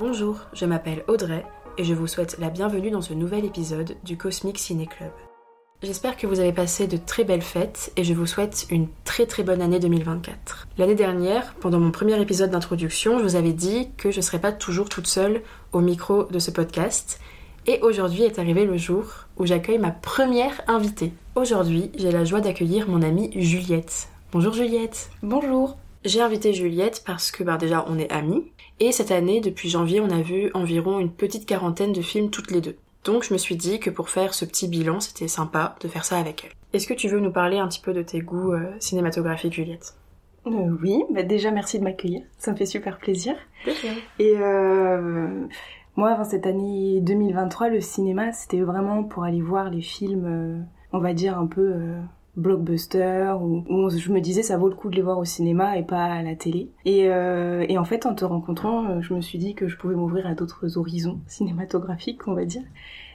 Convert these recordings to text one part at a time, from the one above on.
Bonjour, je m'appelle Audrey et je vous souhaite la bienvenue dans ce nouvel épisode du Cosmic Ciné Club. J'espère que vous avez passé de très belles fêtes et je vous souhaite une très très bonne année 2024. L'année dernière, pendant mon premier épisode d'introduction, je vous avais dit que je ne serais pas toujours toute seule au micro de ce podcast. Et aujourd'hui est arrivé le jour où j'accueille ma première invitée. Aujourd'hui, j'ai la joie d'accueillir mon amie Juliette. Bonjour Juliette. Bonjour. J'ai invité Juliette parce que bah, déjà on est amis. Et cette année, depuis janvier, on a vu environ une petite quarantaine de films toutes les deux. Donc je me suis dit que pour faire ce petit bilan, c'était sympa de faire ça avec elle. Est-ce que tu veux nous parler un petit peu de tes goûts euh, cinématographiques, Juliette? Euh, Oui, bah déjà merci de m'accueillir, ça me fait super plaisir. Et euh, moi, avant cette année 2023, le cinéma, c'était vraiment pour aller voir les films, euh, on va dire un peu euh, blockbuster où, je me disais ça vaut le coup de les voir au cinéma et pas à la télé. Et, euh, en fait, en te rencontrant, euh, je me suis dit que je pouvais m'ouvrir à d'autres horizons cinématographiques, on va dire.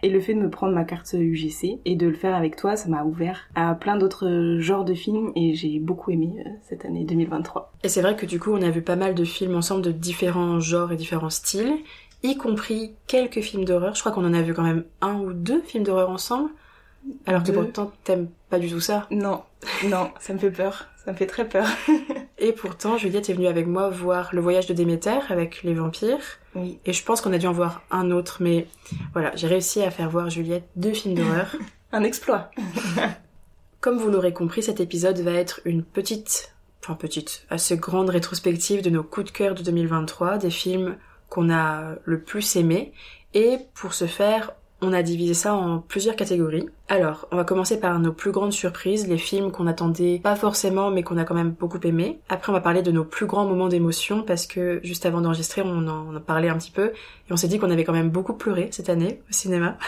Et le fait de me prendre ma carte UGC et de le faire avec toi, ça m'a ouvert à plein d'autres genres de films et j'ai beaucoup aimé euh, cette année 2023. Et c'est vrai que du coup, on a vu pas mal de films ensemble de différents genres et différents styles, y compris quelques films d'horreur. Je crois qu'on en a vu quand même un ou deux films d'horreur ensemble. Alors que pourtant, t'aimes pas du tout ça. Non, non, ça me fait peur. Ça me fait très peur. et pourtant, Juliette est venue avec moi voir Le Voyage de Déméter avec les vampires. Oui. Et je pense qu'on a dû en voir un autre, mais voilà, j'ai réussi à faire voir Juliette deux films d'horreur. un exploit. Comme vous l'aurez compris, cet épisode va être une petite, enfin petite, assez grande rétrospective de nos coups de cœur de 2023, des films qu'on a le plus aimés. Et pour ce faire, on a divisé ça en plusieurs catégories. Alors, on va commencer par nos plus grandes surprises, les films qu'on attendait pas forcément mais qu'on a quand même beaucoup aimé. Après, on va parler de nos plus grands moments d'émotion parce que juste avant d'enregistrer, on en, on en parlait un petit peu et on s'est dit qu'on avait quand même beaucoup pleuré cette année au cinéma.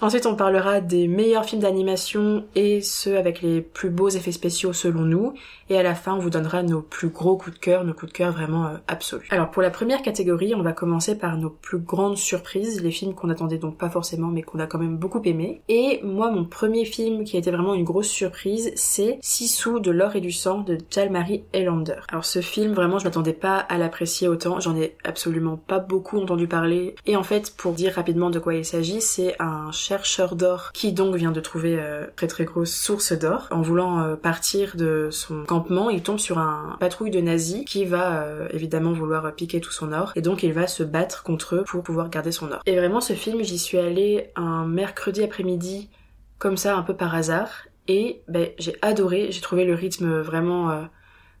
Ensuite, on parlera des meilleurs films d'animation et ceux avec les plus beaux effets spéciaux selon nous. Et à la fin, on vous donnera nos plus gros coups de cœur, nos coups de cœur vraiment euh, absolus. Alors pour la première catégorie, on va commencer par nos plus grandes surprises, les films qu'on attendait donc pas forcément mais qu'on a quand même beaucoup aimé. Et moi, mon premier film qui a été vraiment une grosse surprise, c'est Sissou de l'or et du sang de Jalmari Elander. Alors ce film, vraiment, je m'attendais pas à l'apprécier autant. J'en ai absolument pas beaucoup entendu parler. Et en fait, pour dire rapidement de quoi il s'agit, c'est un chercheur d'or qui donc vient de trouver euh, très très grosse source d'or. En voulant euh, partir de son il tombe sur un patrouille de nazis qui va euh, évidemment vouloir piquer tout son or et donc il va se battre contre eux pour pouvoir garder son or. Et vraiment ce film, j'y suis allée un mercredi après-midi comme ça un peu par hasard et ben, j'ai adoré, j'ai trouvé le rythme vraiment euh,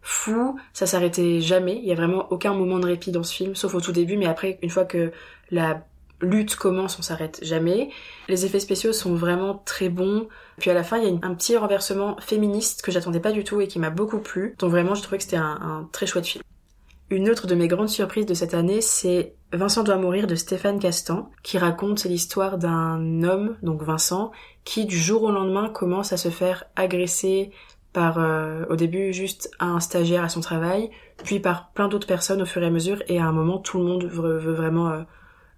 fou, ça s'arrêtait jamais, il y a vraiment aucun moment de répit dans ce film sauf au tout début mais après une fois que la lutte commence, on s'arrête jamais. Les effets spéciaux sont vraiment très bons. Puis à la fin, il y a un petit renversement féministe que j'attendais pas du tout et qui m'a beaucoup plu. Donc vraiment, je trouvais que c'était un, très chouette film. Une autre de mes grandes surprises de cette année, c'est Vincent doit mourir de Stéphane Castan, qui raconte l'histoire d'un homme, donc Vincent, qui du jour au lendemain commence à se faire agresser par euh, au début juste un stagiaire à son travail, puis par plein d'autres personnes au fur et à mesure, et à un moment tout le monde veut, vraiment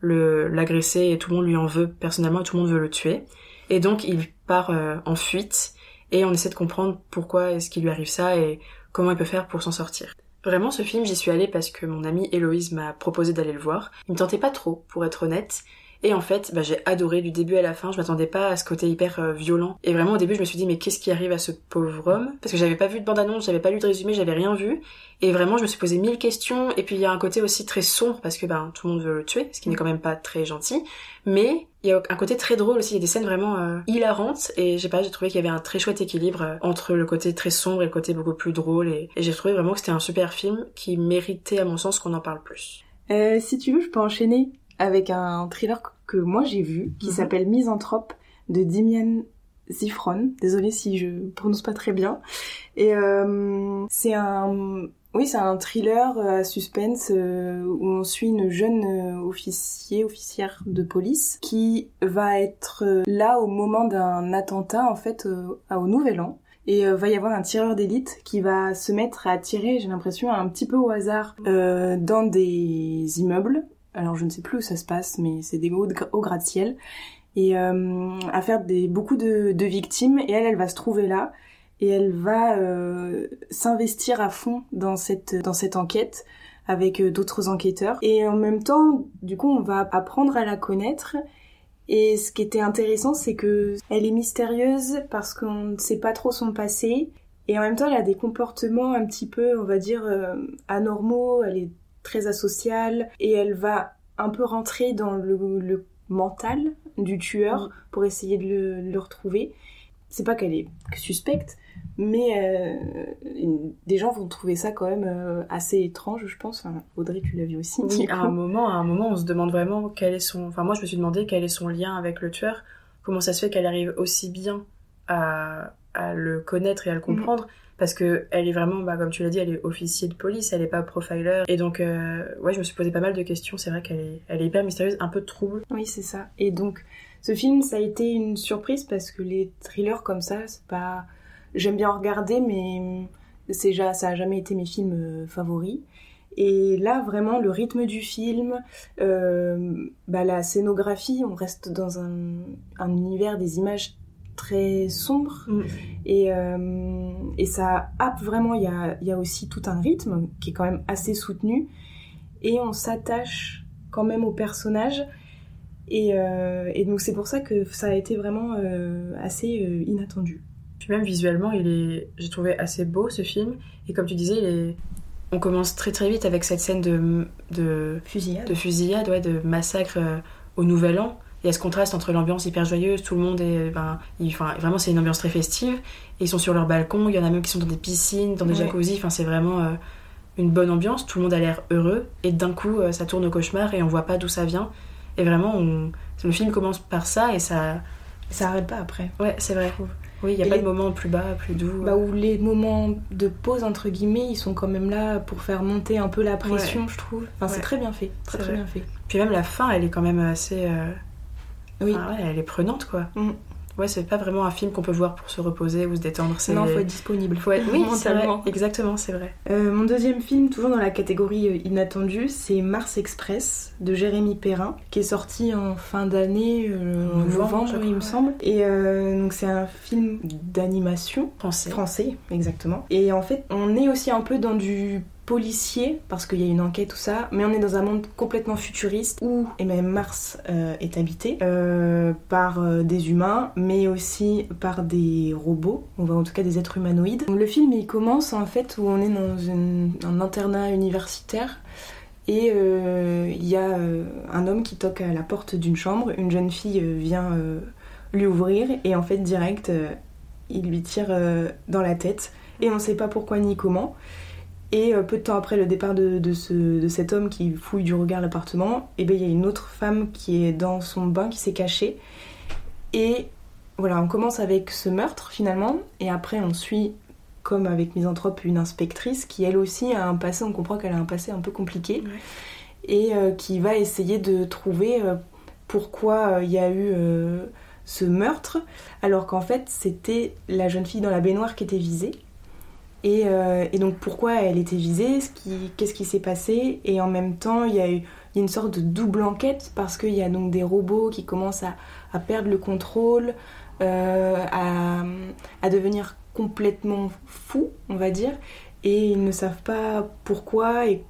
euh, l'agresser et tout le monde lui en veut personnellement et tout le monde veut le tuer. Et donc il part euh, en fuite et on essaie de comprendre pourquoi est-ce qu'il lui arrive ça et comment il peut faire pour s'en sortir. Vraiment ce film j'y suis allée parce que mon amie Héloïse m'a proposé d'aller le voir. Il me tentait pas trop pour être honnête. Et en fait, bah, j'ai adoré du début à la fin. Je m'attendais pas à ce côté hyper euh, violent. Et vraiment, au début, je me suis dit, mais qu'est-ce qui arrive à ce pauvre homme? Parce que j'avais pas vu de bande-annonce, j'avais pas lu de résumé, j'avais rien vu. Et vraiment, je me suis posé mille questions. Et puis, il y a un côté aussi très sombre parce que ben, tout le monde veut le tuer, ce qui n'est quand même pas très gentil. Mais il y a un côté très drôle aussi. Il y a des scènes vraiment euh, hilarantes. Et j'ai pas, j'ai trouvé qu'il y avait un très chouette équilibre euh, entre le côté très sombre et le côté beaucoup plus drôle. Et, et j'ai trouvé vraiment que c'était un super film qui méritait, à mon sens, qu'on en parle plus. Euh, si tu veux, je peux enchaîner avec un thriller que moi j'ai vu qui mm -hmm. s'appelle Misanthrope de Dimian Zifron. Désolée si je prononce pas très bien. Et euh, c'est un oui, c'est un thriller à suspense euh, où on suit une jeune euh, officier, officière de police qui va être euh, là au moment d'un attentat en fait au Nouvel An. Et euh, va y avoir un tireur d'élite qui va se mettre à tirer, j'ai l'impression, un petit peu au hasard euh, dans des immeubles. Alors je ne sais plus où ça se passe, mais c'est des hauts, hauts gratte-ciel. Et euh, à faire des, beaucoup de, victimes. Et elle, elle va se trouver là. Et elle va euh, s'investir à fond dans cette, dans cette enquête avec d'autres enquêteurs. Et en même temps, du coup, on va apprendre à la connaître. Et ce qui était intéressant, c'est que elle est mystérieuse parce qu'on ne sait pas trop son passé. Et en même temps, elle a des comportements un petit peu, on va dire, anormaux. Elle est très asociale et elle va un peu rentrer dans le, mental du tueur pour essayer de le, retrouver. C'est pas qu'elle est suspecte, mais euh, des gens vont trouver ça quand même euh, assez étrange, je pense. Audrey, tu l'as vu aussi. Oui, à un moment, à un moment, on se demande vraiment quel est son. Enfin, moi, je me suis demandé quel est son lien avec le tueur. Comment ça se fait qu'elle arrive aussi bien à, le connaître et à le mm. comprendre parce que elle est vraiment, bah, comme tu l'as dit, elle est officier de police, elle est pas profiler. Et donc, euh, ouais, je me suis posé pas mal de questions. C'est vrai qu'elle est, elle est hyper mystérieuse, un peu de trouble. Oui, c'est ça. Et donc, ce film, ça a été une surprise parce que les thrillers comme ça, c'est pas, j'aime bien en regarder, mais c'est ça a jamais été mes films euh, favoris. Et là, vraiment, le rythme du film, euh, bah, la scénographie, on reste dans un, un univers des images très sombre mm. et, euh, et ça happe vraiment, il y a, y a aussi tout un rythme qui est quand même assez soutenu et on s'attache quand même au personnage et, euh, et donc c'est pour ça que ça a été vraiment assez inattendu. Puis même visuellement, il est, j'ai trouvé assez beau ce film et comme tu disais, il est... on commence très très vite avec cette scène de, de fusillade, de, fusillade ouais, de massacre au Nouvel An il y a ce contraste entre l'ambiance hyper joyeuse, tout le monde est. Ben, enfin, vraiment, c'est une ambiance très festive. Et ils sont sur leur balcon, il y en a même qui sont dans des piscines, dans des jacuzzi. Enfin, c'est vraiment euh, une bonne ambiance. Tout le monde a l'air heureux. Et d'un coup, euh, ça tourne au cauchemar et on voit pas d'où ça vient. Et vraiment, le film commence par ça et ça. Ça arrête pas après. Ouais, c'est vrai. Oui, il n'y a pas de moment plus bas, plus doux. Bah, où les moments de pause, entre guillemets, ils sont quand même là pour faire monter un peu la pression, je trouve. Enfin, c'est très bien fait. Très, très bien fait. Puis même la fin, elle est quand même assez. Euh, oui. Ouais, elle est prenante, quoi. Mm. Ouais, c'est pas vraiment un film qu'on peut voir pour se reposer ou se détendre. Non, faut être disponible. Faut être... Oui, c'est vrai. Exactement, c'est vrai. Euh, mon deuxième film, toujours dans la catégorie euh, inattendue, c'est Mars Express de Jérémy Perrin, qui est sorti en fin d'année, euh, en novembre, il me semble. Et donc c'est un film d'animation français. Français, exactement. Et en fait, on est aussi un peu dans du policier, parce qu'il y a une enquête, tout ça, mais on est dans un monde complètement futuriste où même Mars euh, est habité euh, par euh, des humains, mais aussi par des robots, on voit en tout cas des êtres humanoïdes. le film il commence en fait où on est dans un internat universitaire et il y a un homme qui toque à la porte d'une chambre, une jeune fille vient lui ouvrir et en fait direct il lui tire dans la tête et on ne sait pas pourquoi ni comment. Et euh, peu de temps après le départ de, ce, cet homme qui fouille du regard l'appartement, eh ben, il y a une autre femme qui est dans son bain qui s'est cachée. Et voilà, on commence avec ce meurtre finalement, et après on suit, comme avec Misanthrope, une inspectrice qui elle aussi a un passé, on comprend qu'elle a un passé un peu compliqué, et euh, qui va essayer de trouver euh, pourquoi il y a eu ce meurtre, alors qu'en fait c'était la jeune fille dans la baignoire qui était visée. Euh, et, donc pourquoi elle était visée, qu'est-ce qui s'est passé, et en même temps il y a eu une sorte de double enquête parce qu'il y a donc des robots qui commencent à, perdre le contrôle, euh, à, devenir complètement fous, on va dire, et ils ne savent pas pourquoi et,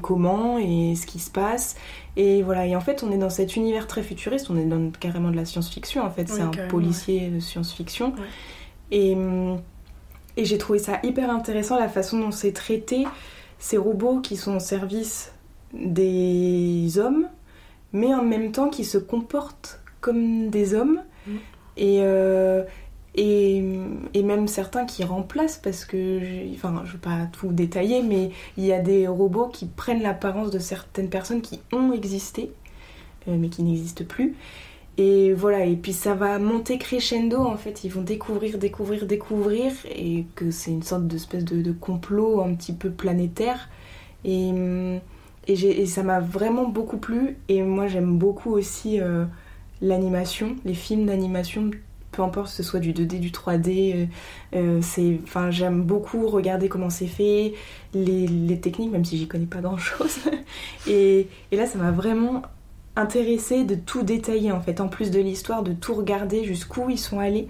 comment et ce qui se passe. Et voilà, et en fait on est dans cet univers très futuriste, on est dans carrément de la science-fiction en fait, c'est un policier de science-fiction. Et hum, et j'ai trouvé ça hyper intéressant la façon dont c'est traité ces robots qui sont au service des hommes, mais en même temps qui se comportent comme des hommes. Mm. Et, euh, et, et, même certains qui remplacent, parce que, enfin, je veux pas tout détailler, mais il y a des robots qui prennent l'apparence de certaines personnes qui ont existé, euh, mais qui n'existent plus. Et voilà, et puis ça va monter crescendo en fait, ils vont découvrir, découvrir, découvrir, et que c'est une sorte d'espèce de, de, complot un petit peu planétaire. Et, et, ça m'a vraiment beaucoup plu, et moi j'aime beaucoup aussi euh, l'animation, les films d'animation, peu importe que ce soit du 2D, du 3D, euh, euh, j'aime beaucoup regarder comment c'est fait, les, les, techniques, même si j'y connais pas grand chose. et, et là ça m'a vraiment intéressé de tout détailler en fait, en plus de l'histoire, de tout regarder jusqu'où ils sont allés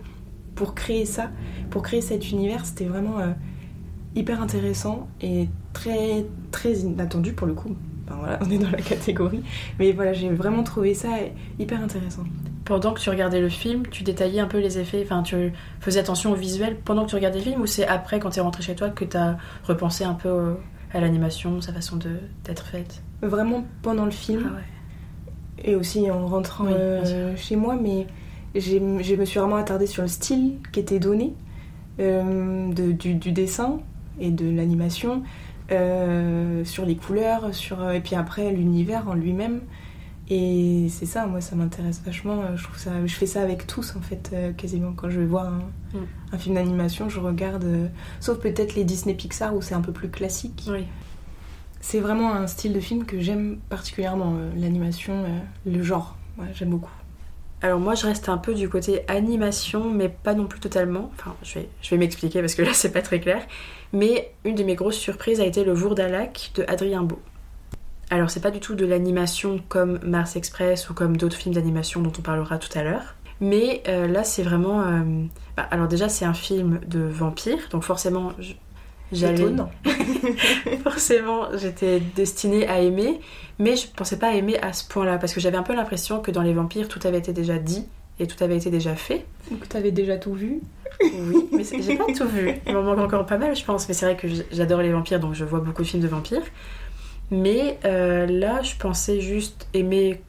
pour créer ça, pour créer cet univers. C'était vraiment euh, hyper intéressant et très très inattendu pour le coup. Enfin, voilà, on est dans la catégorie. Mais voilà, j'ai vraiment trouvé ça hyper intéressant. Pendant que tu regardais le film, tu détaillais un peu les effets, enfin tu faisais attention au visuel pendant que tu regardais le film ou c'est après quand tu es rentré chez toi que tu as repensé un peu à l'animation, sa façon d'être faite? Vraiment pendant le film. Ah ouais. Et aussi en rentrant euh, chez moi, mais je me suis vraiment attardée sur le style qui était donné euh, de, du, du, dessin et de l'animation, euh, sur les couleurs, sur, et puis après l'univers en lui-même. Et c'est ça, moi, ça m'intéresse vachement. Je, trouve ça, je fais ça avec tous, en fait, quasiment. Quand je vais voir un, mm. un film d'animation, je regarde. sauf peut-être les Disney Pixar où c'est un peu plus classique. Oui. C'est vraiment un style de film que j'aime particulièrement, l'animation, le genre. J'aime beaucoup. Alors moi je reste un peu du côté animation mais pas non plus totalement. Enfin je vais, m'expliquer parce que là c'est pas très clair. Mais une de mes grosses surprises a été le Vourdalac de Adrien Beau. Alors c'est pas du tout de l'animation comme Mars Express ou comme d'autres films d'animation dont on parlera tout à l'heure. Mais euh, là c'est vraiment... Euh, bah, alors déjà c'est un film de vampire donc forcément j'allais... forcément j'étais destinée à aimer. Mais je pensais pas aimer à ce point-là, parce que j'avais un peu l'impression que dans les vampires, tout avait été déjà dit et tout avait été déjà fait. Donc tu avais déjà tout vu Oui, mais j'ai pas tout vu. Il m'en manque encore pas mal, je pense. Mais c'est vrai que j'adore les vampires, donc je vois beaucoup de films de vampires. Mais euh, là, je pensais juste aimer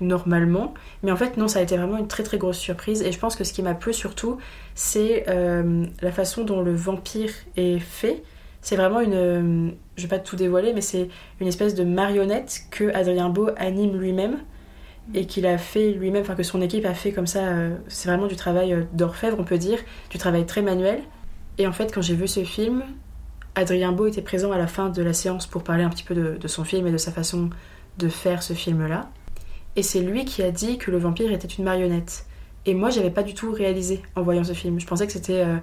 normalement. Mais en fait, non, ça a été vraiment une très très grosse surprise. Et je pense que ce qui m'a plu surtout, c'est euh, la façon dont le vampire est fait. C'est vraiment une. Je vais pas tout dévoiler, mais c'est une espèce de marionnette que Adrien Beau anime lui-même et qu'il a fait lui-même, enfin que son équipe a fait comme ça. Euh, c'est vraiment du travail euh, d'orfèvre, on peut dire, du travail très manuel. Et en fait, quand j'ai vu ce film, Adrien Beau était présent à la fin de la séance pour parler un petit peu de, son film et de sa façon de faire ce film-là. Et c'est lui qui a dit que le vampire était une marionnette. Et moi, j'avais pas du tout réalisé en voyant ce film. Je pensais que c'était euh,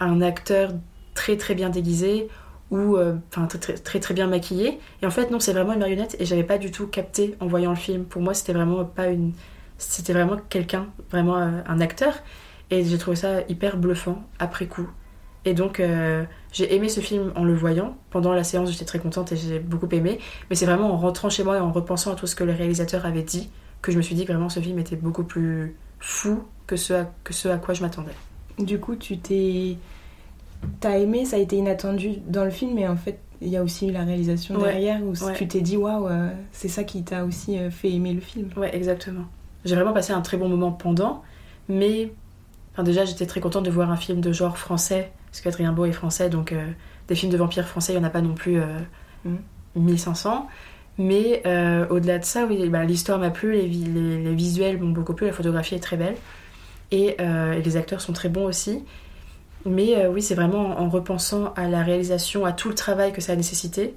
un acteur très très bien déguisé ou euh, enfin très, très, très bien maquillé. Et en fait non c'est vraiment une marionnette et j'avais pas du tout capté en voyant le film. Pour moi c'était vraiment pas une c'était vraiment quelqu'un vraiment euh, un acteur. Et j'ai trouvé ça hyper bluffant après coup. Et donc j'ai aimé ce film en le voyant. Pendant la séance j'étais très contente et j'ai beaucoup aimé. Mais c'est vraiment en rentrant chez moi et en repensant à tout ce que le réalisateur avait dit que je me suis dit que vraiment ce film était beaucoup plus fou que ce que ce à quoi je m'attendais du coup tu t'es t'as aimé, ça a été inattendu dans le film, mais en fait, il y a aussi la réalisation derrière où tu t'es dit waouh, euh, c'est ça qui t'a aussi euh, fait aimer le film. Ouais, exactement. J'ai vraiment passé un très bon moment pendant, mais enfin, déjà j'étais très contente de voir un film de genre français, parce qu'Adrien Beau est français, donc euh, des films de vampires français, il n'y en a pas non plus 1500. Mm. Mais au-delà de ça, oui, bah, l'histoire m'a plu, les, visuels m'ont beaucoup plu, la photographie est très belle. Et, et, les acteurs sont très bons aussi. Mais euh, oui, c'est vraiment en repensant à la réalisation, à tout le travail que ça a nécessité,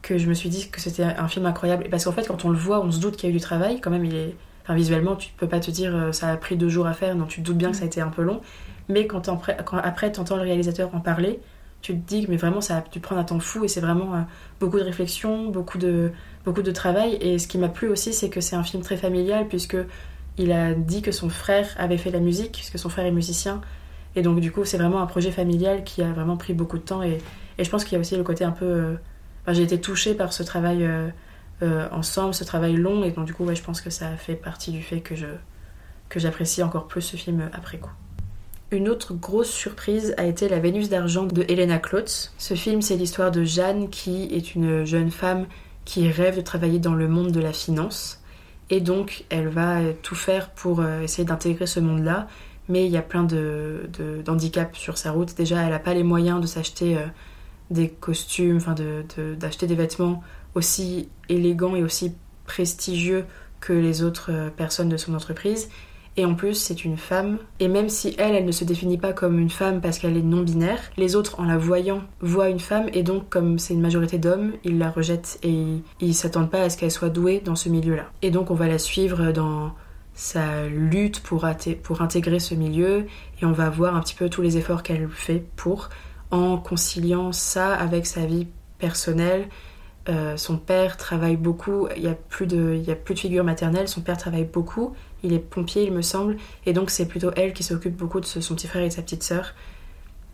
que je me suis dit que c'était un film incroyable. Parce qu'en fait, quand on le voit, on se doute qu'il y a eu du travail. Quand même, il est... enfin, visuellement, tu peux pas te dire euh, ça a pris deux jours à faire, non, tu te doutes bien que ça a été un peu long. Mais quand, quand après, tu entends le réalisateur en parler, tu te dis que mais vraiment, ça a dû prendre un temps fou et c'est vraiment euh, beaucoup de réflexion, beaucoup de, beaucoup de travail. Et ce qui m'a plu aussi, c'est que c'est un film très familial, puisque il a dit que son frère avait fait la musique, puisque son frère est musicien et donc, du coup, c'est vraiment un projet familial qui a vraiment pris beaucoup de temps. Et, et je pense qu'il y a aussi le côté un peu. Euh, j'ai été touchée par ce travail euh, ensemble, ce travail long. Et donc, du coup, ouais, je pense que ça fait partie du fait que, je, que j'apprécie encore plus ce film après coup. Une autre grosse surprise a été La Vénus d'argent de Helena Klotz. Ce film, c'est l'histoire de Jeanne qui est une jeune femme qui rêve de travailler dans le monde de la finance. Et donc, elle va tout faire pour essayer d'intégrer ce monde-là mais il y a plein de, d'handicaps sur sa route. Déjà, elle n'a pas les moyens de s'acheter euh, des costumes, enfin d'acheter des vêtements aussi élégants et aussi prestigieux que les autres euh, personnes de son entreprise. Et en plus, c'est une femme. Et même si elle, elle ne se définit pas comme une femme parce qu'elle est non-binaire, les autres, en la voyant, voient une femme. Et donc, comme c'est une majorité d'hommes, ils la rejettent et ils s'attendent pas à ce qu'elle soit douée dans ce milieu-là. Et donc, on va la suivre dans sa lutte pour, intégrer ce milieu et on va voir un petit peu tous les efforts qu'elle fait pour en conciliant ça avec sa vie personnelle. Euh, son père travaille beaucoup, il n'y a plus de figure maternelle, son père travaille beaucoup, il est pompier il me semble, et donc c'est plutôt elle qui s'occupe beaucoup de son petit frère et de sa petite sœur.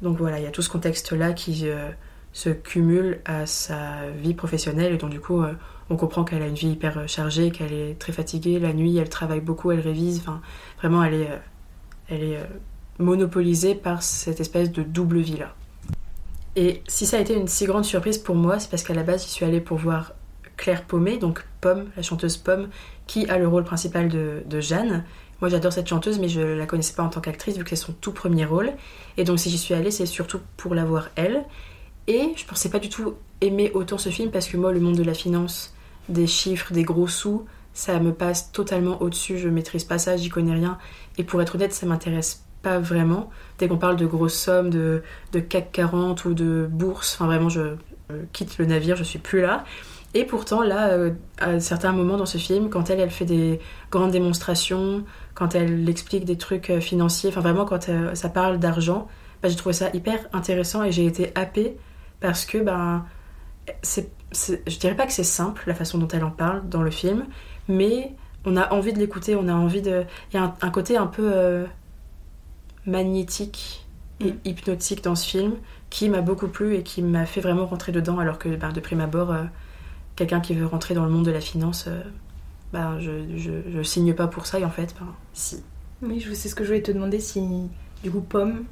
Donc voilà, il y a tout ce contexte-là qui, euh, se cumule à sa vie professionnelle et donc du coup on comprend qu'elle a une vie hyper chargée, qu'elle est très fatiguée la nuit, elle travaille beaucoup, elle révise, enfin vraiment elle est, elle est monopolisée par cette espèce de double vie là. Et si ça a été une si grande surprise pour moi, c'est parce qu'à la base j'y suis allée pour voir Claire Paumé, donc Pomme, la chanteuse Pomme, qui a le rôle principal de, Jeanne. Moi j'adore cette chanteuse, mais je la connaissais pas en tant qu'actrice vu que c'est son tout premier rôle. Et donc si j'y suis allée, c'est surtout pour la voir elle. Et je pensais pas du tout aimer autant ce film parce que moi, le monde de la finance, des chiffres, des gros sous, ça me passe totalement au-dessus. Je maîtrise pas ça, j'y connais rien. Et pour être honnête, ça m'intéresse pas vraiment. Dès qu'on parle de grosses sommes, de, de CAC 40 ou de bourse, enfin vraiment, je, quitte le navire, je suis plus là. Et pourtant, là, euh, à certains moments dans ce film, quand elle, elle fait des grandes démonstrations, quand elle explique des trucs euh, financiers, enfin vraiment quand euh, ça parle d'argent, bah, j'ai trouvé ça hyper intéressant et j'ai été happée parce que ben c'est, je dirais pas que c'est simple la façon dont elle en parle dans le film, mais on a envie de l'écouter, on a envie de. Il y a un, côté un peu magnétique et mm. hypnotique dans ce film qui m'a beaucoup plu et qui m'a fait vraiment rentrer dedans, alors que ben, de prime abord, quelqu'un qui veut rentrer dans le monde de la finance, euh, ben, je, je, je, signe pas pour ça et en fait, ben, si. Oui, c'est ce que je voulais te demander si, du coup, Pomme,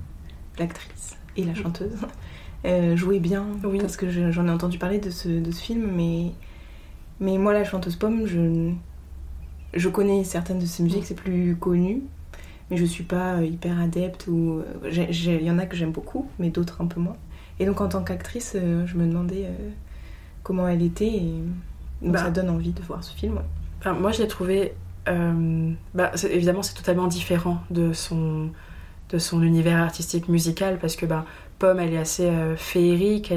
l'actrice et la mm. chanteuse, euh, jouait bien, oui. parce que j'en ai entendu parler de ce, de ce, film, mais, mais moi, la chanteuse Pomme, je, je connais certaines de ses musiques, c'est plus connu, mais je suis pas hyper adepte, ou il y en a que j'aime beaucoup, mais d'autres un peu moins. Et donc, en tant qu'actrice, euh, je me demandais euh, comment elle était, et bah, ça donne envie de voir ce film. Enfin, moi, je l'ai trouvé. Euh, bah, évidemment, c'est totalement différent de son, de son univers artistique musical parce que bah, Pomme, elle est assez euh, féerique.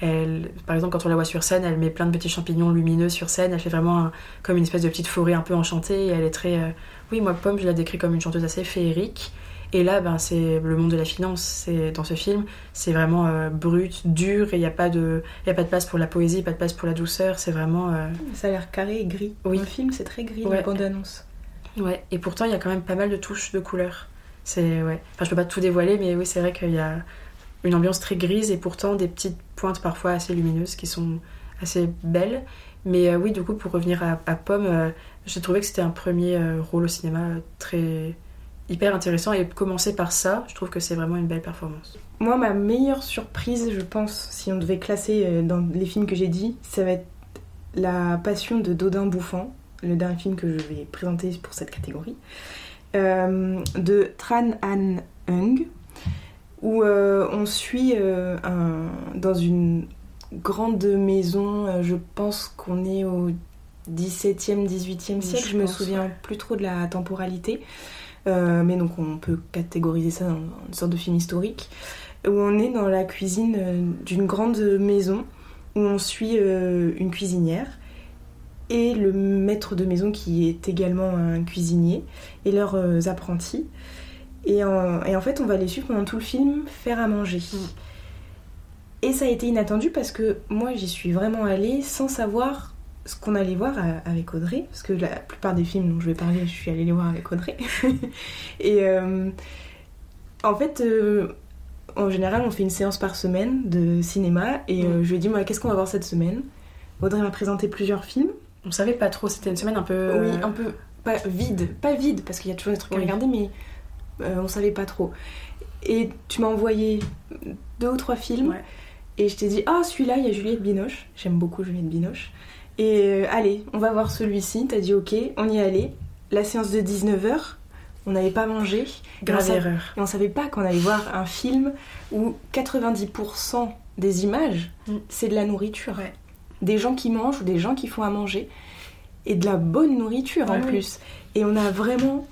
Elle, par exemple, quand on la voit sur scène, elle met plein de petits champignons lumineux sur scène. Elle fait vraiment comme une espèce de petite forêt un peu enchantée. Et elle est très. Euh, oui, moi, Pomme, je la décris comme une chanteuse assez féerique. Et là, ben, c'est le monde de la finance. C'est dans ce film, c'est vraiment euh, brut, dur, et il n'y a pas de, il a pas de place pour la poésie, pas de place pour la douceur. C'est vraiment. Euh... Ça a l'air carré et gris. Oui. Le film, c'est très gris. Ouais. La bande annonce. Ouais. Et pourtant, il y a quand même pas mal de touches de couleurs. C'est ouais. Enfin, je peux pas tout dévoiler, mais oui, c'est vrai qu'il y a une ambiance très grise et pourtant des petites pointes parfois assez lumineuses qui sont assez belles. Mais euh, oui, du coup, pour revenir à, à Pomme, j'ai trouvé que c'était un premier rôle au cinéma très hyper intéressant et commencer par ça, je trouve que c'est vraiment une belle performance. Moi, ma meilleure surprise, je pense, si on devait classer dans les films que j'ai dit, ça va être La Passion de Dodin Bouffant, le dernier film que je vais présenter pour cette catégorie, de Tran An Hung, où euh, on suit euh, un, dans une grande maison, euh, je pense qu'on est au 17e, 18e siècle, je, je me souviens ouais. plus trop de la temporalité, mais donc on peut catégoriser ça dans une sorte de film historique, où on est dans la cuisine d'une grande maison, où on suit une cuisinière et le maître de maison qui est également un cuisinier et leurs apprentis. Et en, et en, fait, on va les suivre pendant tout le film faire à manger. Mm. Et ça a été inattendu parce que moi, j'y suis vraiment allée sans savoir ce qu'on allait voir avec Audrey. Parce que la plupart des films dont je vais parler, je suis allée les voir avec Audrey. et euh, en fait, euh, en général, on fait une séance par semaine de cinéma. Et euh, mm. je lui ai dit, moi, qu'est-ce qu'on va voir cette semaine? Audrey m'a présenté plusieurs films. On savait pas trop, c'était une semaine un peu. Oui, un peu. Pas vide, pas vide, parce qu'il y a toujours des trucs oui. à regarder, mais euh, on savait pas trop. Et tu m'as envoyé deux ou trois films. Ouais. Et je t'ai dit, ah, oh, celui-là, il y a Juliette Binoche. J'aime beaucoup Juliette Binoche. Et euh, allez, on va voir celui-ci. T'as dit, ok, on y allait. La séance de 19h, on n'avait pas mangé. Grave et erreur. Et on savait pas qu'on allait voir un film où 90% des images, mm. c'est de la nourriture. Ouais. Des gens qui mangent ou des gens qui font à manger. Et de la bonne nourriture ouais, en plus. Et on a vraiment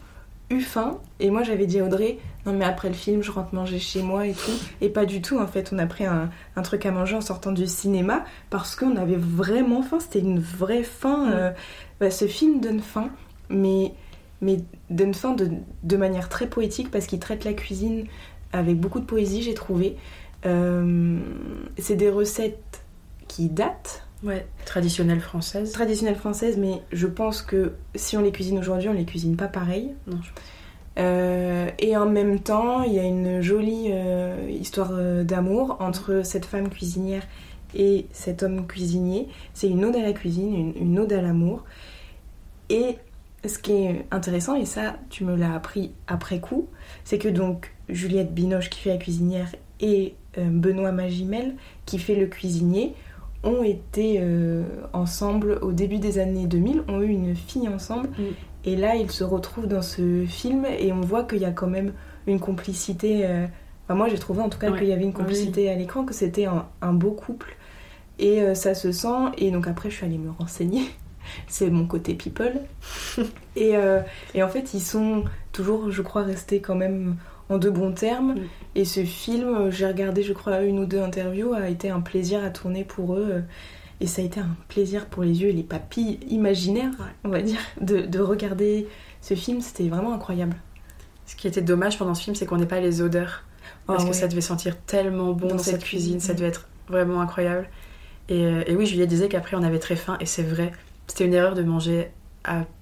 eu faim. Et moi j'avais dit à Audrey non mais après le film je rentre manger chez moi et tout. Et pas du tout en fait. On a pris un, un truc à manger en sortant du cinéma parce qu'on avait vraiment faim. C'était une vraie faim euh, bah, ce film donne faim. Mais mais donne faim de, de manière très poétique parce qu'il traite la cuisine avec beaucoup de poésie j'ai trouvé. Euh, c'est des recettes qui datent Ouais, traditionnelle française. Traditionnelle française, mais je pense que si on les cuisine aujourd'hui, on les cuisine pas pareil. Non, je pense. et en même temps, il y a une jolie histoire d'amour entre cette femme cuisinière et cet homme cuisinier. C'est une ode à la cuisine, une, ode à l'amour. Et ce qui est intéressant, et ça tu me l'as appris après coup, c'est que donc Juliette Binoche qui fait la cuisinière et euh, Benoît Magimel qui fait le cuisinier ont été euh, ensemble au début des années 2000, ont eu une fille ensemble. Mm. Et là, ils se retrouvent dans ce film et on voit qu'il y a quand même une complicité. Euh, enfin, moi, j'ai trouvé en tout cas qu'il y avait une complicité à l'écran, que c'était un, beau couple. Et euh, ça se sent. Et donc après, je suis allée me renseigner. C'est mon côté people. et, et, en fait, ils sont toujours, je crois, restés quand même en de bons termes. Mm. Et ce film, j'ai regardé, je crois, une ou deux interviews, a été un plaisir à tourner pour eux. Et ça a été un plaisir pour les yeux et les papilles imaginaires, on va dire, de, de regarder ce film. C'était vraiment incroyable. Ce qui était dommage pendant ce film, c'est qu'on n'ait pas les odeurs. Parce ah que ça devait sentir tellement bon dans, cette, cuisine, ça devait être vraiment incroyable. Euh, et, oui, Juliette disait qu'après on avait très faim, et c'est vrai. C'était une erreur de manger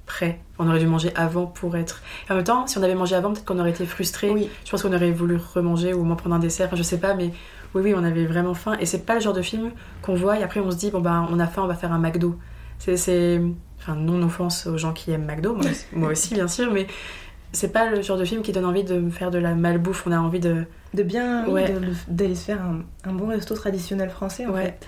après. On aurait dû manger avant pour être. en même temps, si on avait mangé avant, peut-être qu'on aurait été frustré. Oui. Je pense qu'on aurait voulu remanger ou au moins prendre un dessert. Enfin, je sais pas, mais oui, oui, on avait vraiment faim. Et c'est pas le genre de film qu'on voit et après on se dit, bon ben, on a faim, on va faire un McDo. C'est. Enfin, non offense aux gens qui aiment McDo, moi, aussi, bien sûr, mais c'est pas le genre de film qui donne envie de faire de la malbouffe. On a envie de. De bien. Ouais. D'aller se faire un, un, bon resto traditionnel français, en fait.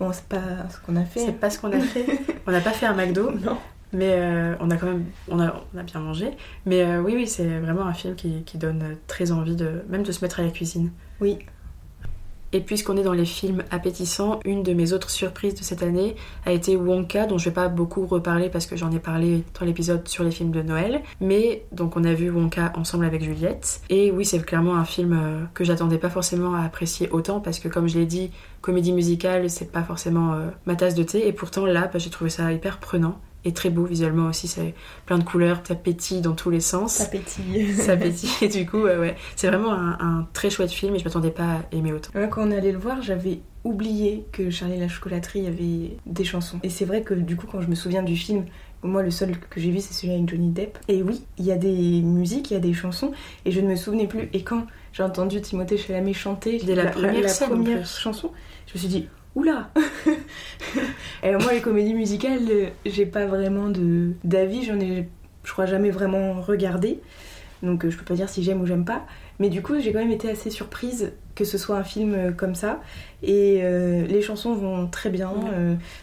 Bon, c'est pas ce qu'on a fait. C'est pas ce qu'on a fait. on n'a pas fait un McDo. Non. Mais euh, on a quand même, on a, on a bien mangé. Mais euh, oui, oui, c'est vraiment un film qui, qui, donne très envie de, même de se mettre à la cuisine. Oui. Et puisqu'on est dans les films appétissants, une de mes autres surprises de cette année a été Wonka, dont je vais pas beaucoup reparler parce que j'en ai parlé dans l'épisode sur les films de Noël. Mais donc on a vu Wonka ensemble avec Juliette. Et oui, c'est clairement un film euh, que j'attendais pas forcément à apprécier autant parce que comme je l'ai dit, comédie musicale, c'est pas forcément ma tasse de thé. Et pourtant là, bah, j'ai trouvé ça hyper prenant et très beau visuellement aussi, c'est plein de couleurs, ça pétille dans tous les sens. Ça pétille. ça pétille, et du coup, ouais, c'est vraiment un, très chouette film et je m'attendais pas à aimer autant. quand on allait le voir, j'avais oublié que Charlie la chocolaterie avait des chansons. Et c'est vrai que du coup, quand je me souviens du film, moi, le seul que j'ai vu, c'est celui avec Johnny Depp. Et oui, il y a des musiques, il y a des chansons, et je ne me souvenais plus. Et quand j'ai entendu Timothée Chalamet chanter dès la, première, chanson, je me suis dit, oula Et moi, les comédies musicales, euh, j'ai pas vraiment de d'avis, j'en ai, je crois, jamais vraiment regardé. Donc, euh, je peux pas dire si j'aime ou j'aime pas. Mais du coup, j'ai quand même été assez surprise que ce soit un film euh, comme ça. Et les chansons vont très bien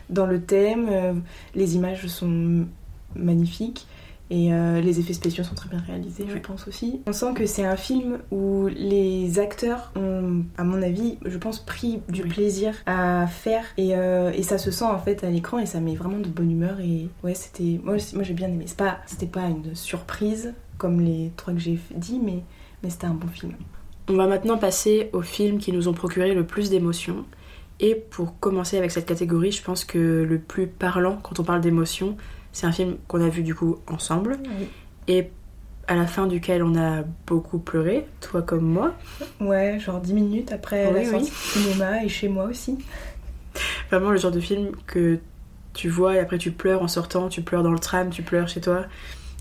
dans le thème, les images sont magnifiques. Et euh, les effets spéciaux sont très bien réalisés, je pense aussi. On sent que c'est un film où les acteurs ont, à mon avis, je pense, pris du plaisir à faire. Et, euh, et, ça se sent en fait à l'écran et ça met vraiment de bonne humeur. Et ouais, c'était. Moi, moi j'ai bien aimé. C'est pas, c'était pas une surprise comme les trois que j'ai dit, mais, mais c'était un bon film. On va maintenant passer aux films qui nous ont procuré le plus d'émotions. Et pour commencer avec cette catégorie, je pense que le plus parlant quand on parle d'émotions, c'est un film qu'on a vu du coup ensemble et à la fin duquel on a beaucoup pleuré, toi comme moi. Ouais, genre 10 minutes après la sortie du cinéma et chez moi aussi. Vraiment le genre de film que tu vois et après tu pleures en sortant, tu pleures dans le tram, tu pleures chez toi,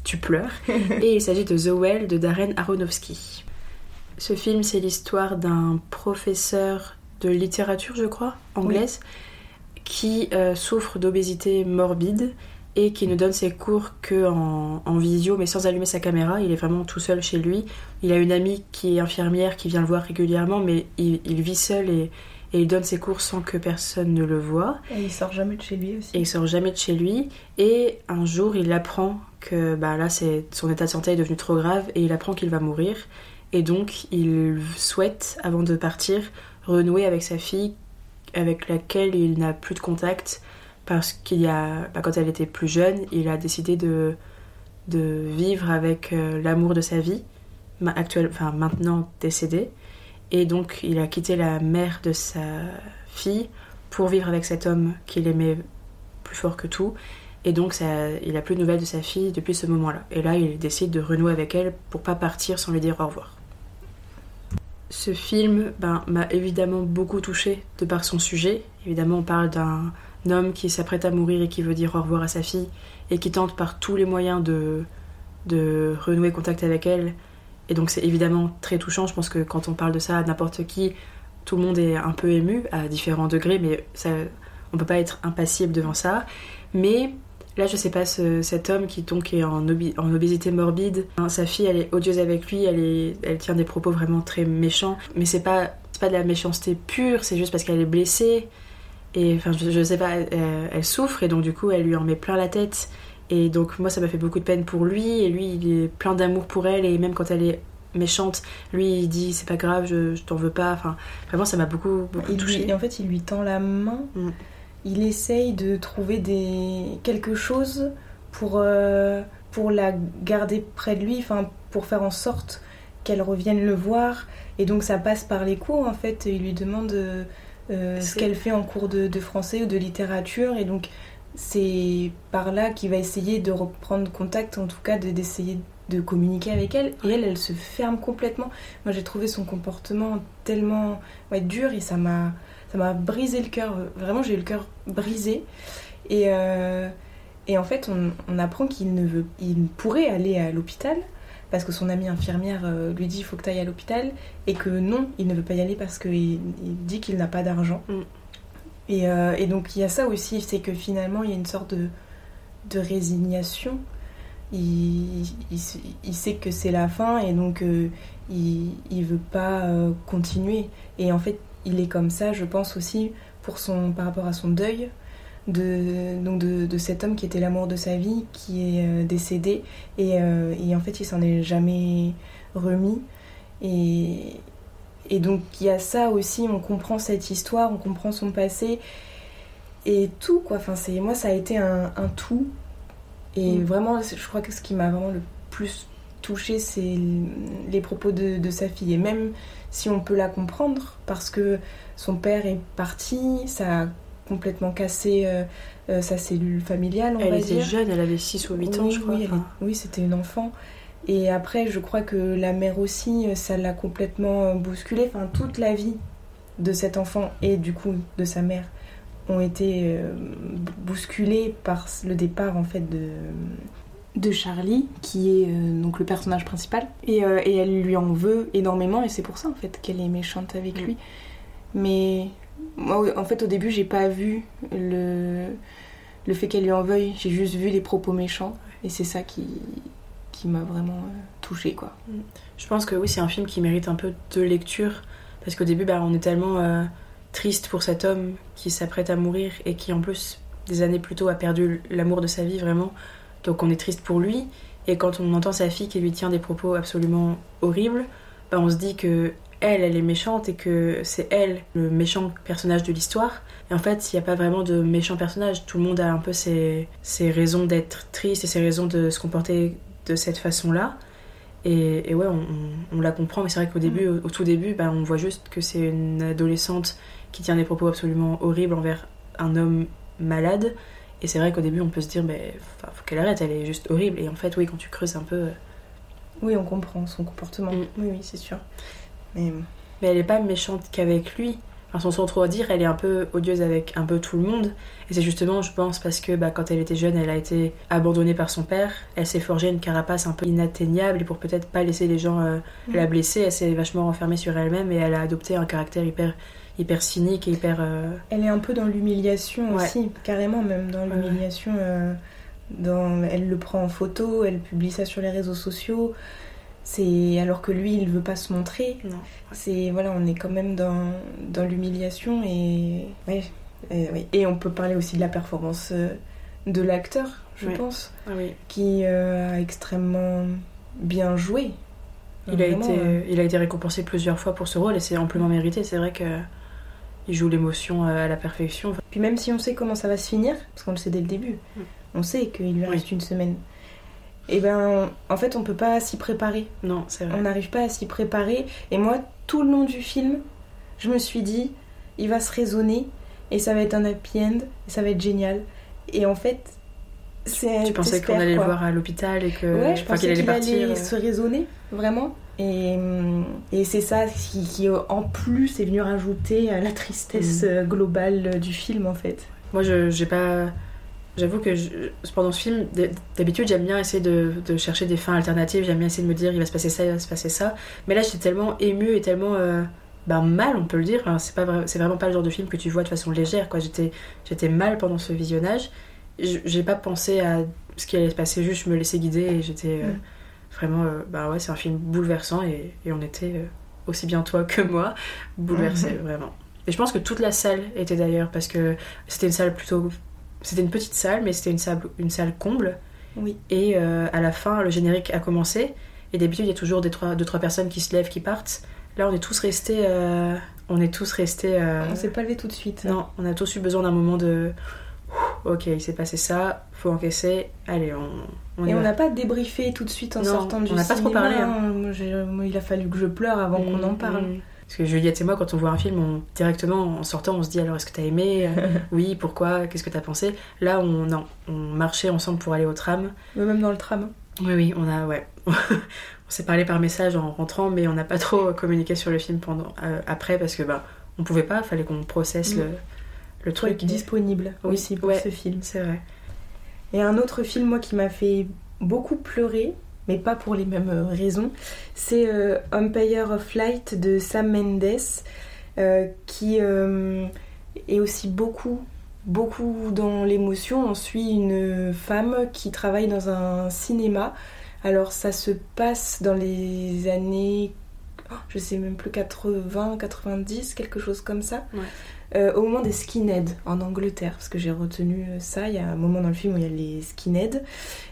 tu pleures. et il s'agit de The Well de Darren Aronofsky. Ce film, c'est l'histoire d'un professeur de littérature, je crois, anglaise, qui euh, souffre d'obésité morbide et qui ne donne ses cours que en, visio mais sans allumer sa caméra. Il est vraiment tout seul chez lui. Il a une amie qui est infirmière qui vient le voir régulièrement mais il, vit seul et, il donne ses cours sans que personne ne le voit. Et il sort jamais de chez lui aussi. Et il sort jamais de chez lui. Et un jour, il apprend que bah, là, son état de santé est devenu trop grave et il apprend qu'il va mourir. Et donc, il souhaite, avant de partir, renouer avec sa fille avec laquelle il n'a plus de contact parce qu'il y a, bah, quand elle était plus jeune, il a décidé de, de vivre avec euh, l'amour de sa vie, actuelle, enfin maintenant décédé, et donc il a quitté la mère de sa fille pour vivre avec cet homme qu'il aimait plus fort que tout, et donc il a plus de nouvelles de sa fille depuis ce moment-là. Et là, il décide de renouer avec elle pour pas partir sans lui dire au revoir. Ce film ben, m'a évidemment beaucoup touché de par son sujet. Évidemment, on parle d'un homme qui s'apprête à mourir et qui veut dire au revoir à sa fille et qui tente par tous les moyens de, de renouer contact avec elle Et donc c'est évidemment très touchant. Je pense que quand on parle de ça à n'importe qui, tout le monde est un peu ému à différents degrés, mais ça, on peut pas être impassible devant ça. Mais là, je sais pas, cet homme qui donc est en, en obésité morbide, hein, sa fille, elle est odieuse avec lui, elle, est, elle tient des propos vraiment très méchants, mais c'est pas, pas de la méchanceté pure, c'est juste parce qu'elle est blessée. Et enfin, je, sais pas, elle, souffre et donc du coup, elle lui en met plein la tête. Et donc, moi, ça m'a fait beaucoup de peine pour lui. Et lui, il est plein d'amour pour elle. Et même quand elle est méchante, lui, il dit c'est pas grave, je, t'en veux pas. Enfin, vraiment, ça m'a beaucoup, beaucoup touché. et en fait, il lui tend la main. Mm. Il essaye de trouver des... quelque chose pour, euh, pour la garder près de lui, enfin, pour faire en sorte qu'elle revienne le voir. Et donc, ça passe par les cours, en fait. Il lui demande. Euh, euh, ce qu'elle fait en cours de, français ou de littérature. Et donc, c'est par là qu'il va essayer de reprendre contact, en tout cas d'essayer de, communiquer avec elle. Et elle, elle se ferme complètement. Moi, j'ai trouvé son comportement tellement ouais, dur et ça m'a ça m'a brisé le cœur. Vraiment, j'ai eu le cœur brisé. Et, euh, et en fait, on, on apprend qu'il ne veut, il pourrait aller à l'hôpital parce que son amie infirmière euh, lui dit il faut que tu ailles à l'hôpital et que non, il ne veut pas y aller parce qu'il il dit qu'il n'a pas d'argent. Mm. Et, euh, et, donc il y a ça aussi, c'est que finalement il y a une sorte de, de résignation. Il, il, sait que c'est la fin et donc euh, il, il veut pas continuer. Et en fait, il est comme ça, je pense aussi, pour son, par rapport à son deuil de, donc de, cet homme qui était l'amour de sa vie, qui est euh, décédé. Euh, et, en fait, il s'en est jamais remis. Et, et donc, il y a ça aussi, on comprend cette histoire, on comprend son passé. Et tout, quoi. Enfin, c'est, moi, ça a été un, tout. Et mm. vraiment, je crois que ce qui m'a vraiment le plus touché, c'est les propos de, de, sa fille. Et même si on peut la comprendre, parce que son père est parti, ça complètement cassé euh, euh, sa cellule familiale, on elle va dire. était jeune, elle avait 6 ou 8 ans, je crois. Oui, c'était une enfant. Et après, je crois que la mère aussi, euh, ça l'a complètement bousculée. Enfin, toute la vie de cet enfant et du coup de sa mère ont été bousculées par le départ en fait de, de Charlie, qui est donc le personnage principal. Et, et, elle lui en veut énormément et c'est pour ça en fait qu'elle est méchante avec mm. lui. Mais moi, en fait, au début, j'ai pas vu le, le fait qu'elle lui en veuille. J'ai juste vu les propos méchants. Et c'est ça qui, qui m'a vraiment euh, touchée, quoi. Je pense que oui, c'est un film qui mérite un peu de lecture. Parce qu'au début, bah, on est tellement euh, triste pour cet homme qui s'apprête à mourir et qui, en plus, des années plus tôt, a perdu l'amour de sa vie, vraiment. Donc on est triste pour lui. Et quand on entend sa fille qui lui tient des propos absolument horribles, bah, on se dit que elle, elle est méchante et que c'est elle le méchant personnage de l'histoire. Et en fait, il n'y a pas vraiment de méchant personnage. Tout le monde a un peu ses, raisons d'être triste et ses raisons de se comporter de cette façon-là. Et, ouais, on, la comprend, mais c'est vrai qu'au début, mm. au, tout début, bah, on voit juste que c'est une adolescente qui tient des propos absolument horribles envers un homme malade. Et c'est vrai qu'au début, on peut se dire, mais faut qu'elle arrête, elle est juste horrible. Et en fait, oui, quand tu creuses un peu. Euh, oui, on comprend son comportement. Mm. Oui, oui, c'est sûr. Mais, elle n'est pas méchante qu'avec lui. Enfin, sans trop dire, elle est un peu odieuse avec un peu tout le monde. Et c'est justement, je pense, parce que bah, quand elle était jeune, elle a été abandonnée par son père. Elle s'est forgée une carapace un peu inatteignable et pour peut-être pas laisser les gens euh, mm. la blesser, elle s'est vachement renfermée sur elle-même et elle a adopté un caractère hyper hyper cynique et hyper. Euh, elle est un peu dans l'humiliation aussi, carrément même dans l'humiliation. Euh, dans... Elle le prend en photo, elle publie ça sur les réseaux sociaux. C'est alors que lui, il veut pas se montrer. C'est voilà, on est quand même dans, dans l'humiliation et ouais, et, on peut parler aussi de la performance euh, de l'acteur, je pense, ah qui euh, a extrêmement bien joué. Il a, été, euh, il a été récompensé plusieurs fois pour ce rôle et c'est amplement mérité. C'est vrai que il joue l'émotion à la perfection. Puis même si on sait comment ça va se finir, parce qu'on le sait dès le début, mm. on sait qu'il lui reste une semaine et eh ben en fait on peut pas s'y préparer. Non, c'est vrai. On n'arrive pas à s'y préparer. Et moi, tout le long du film, je me suis dit, il va se raisonner et ça va être un happy end et ça va être génial. Et en fait, c'est. Tu pensais qu'on allait le voir à l'hôpital et que. Ouais, je pensais qu'il allait, euh. se raisonner, vraiment. Et, et c'est ça qui, qui, en plus, est venu rajouter à la tristesse mm. globale du film en fait. Moi, je j'ai pas j'avoue que je- pendant ce film, d'habitude, j'aime bien essayer de, de chercher des fins alternatives, j'aime bien essayer de me dire il va se passer ça, il va se passer ça. Mais là, j'étais tellement émue et tellement euh, ben, mal, on peut le dire. Enfin, c'est pas vrai- c'est vraiment pas le genre de film que tu vois de façon légère. quoi. J'étais j'étais mal pendant ce visionnage. J'ai pas pensé à ce qui allait se passer, juste je me laissais guider et j'étais euh, Mm. vraiment. euh, bah ouais, c'est un film bouleversant et, et on était euh, aussi bien toi que moi bouleversés, Mhm. vraiment. Et je pense que toute la salle était d'ailleurs parce que c'était une salle plutôt. C'était une petite salle, mais c'était une salle, une salle comble. Oui. Et euh, à la fin, le générique a commencé. Et d'habitude, il y a toujours des trois, deux, trois personnes qui se lèvent, qui partent. Là, on est tous restés. euh, on est tous restés. euh, On s'est pas levé tout de suite. non, on a tous eu besoin d'un moment de. Ok, il s'est passé ça, faut encaisser. Allez, on. on y Et on n'a pas débriefé tout de suite en Non, sortant du on n'a pas trop cinéma, parlé, hein. Moi, j'ai- moi, il a fallu que je pleure avant qu'on en Mm, parle. mm. Parce que Juliette et moi, quand on voit un film, on, directement en sortant, on se dit alors est-ce que t'as aimé Euh, Oui, pourquoi Qu'est-ce que t'as pensé? Là, on, non, on marchait ensemble pour aller au tram. Mais Même dans le tram. Oui, oui, on a, ouais. on s'est parlé par message en rentrant, mais on n'a pas trop communiqué sur le film pendant, euh, après parce que bah, on pouvait pas, fallait qu'on processe Mm. le, le Truc truc. disponible Oui, aussi pour ouais. ce film. C'est vrai. Et un autre film, moi, qui m'a fait beaucoup pleurer, mais pas pour les mêmes euh, raisons, c'est euh, Empire of Light de Sam Mendes, euh, qui est aussi beaucoup, beaucoup dans l'émotion. On suit une femme qui travaille dans un cinéma. Alors, ça se passe dans les années, oh, je sais même plus, 80, 90, quelque chose comme ça. Ouais. Euh, au moment des skinheads en Angleterre, parce que j'ai retenu euh, ça, il y a un moment dans le film où il y a les skinheads.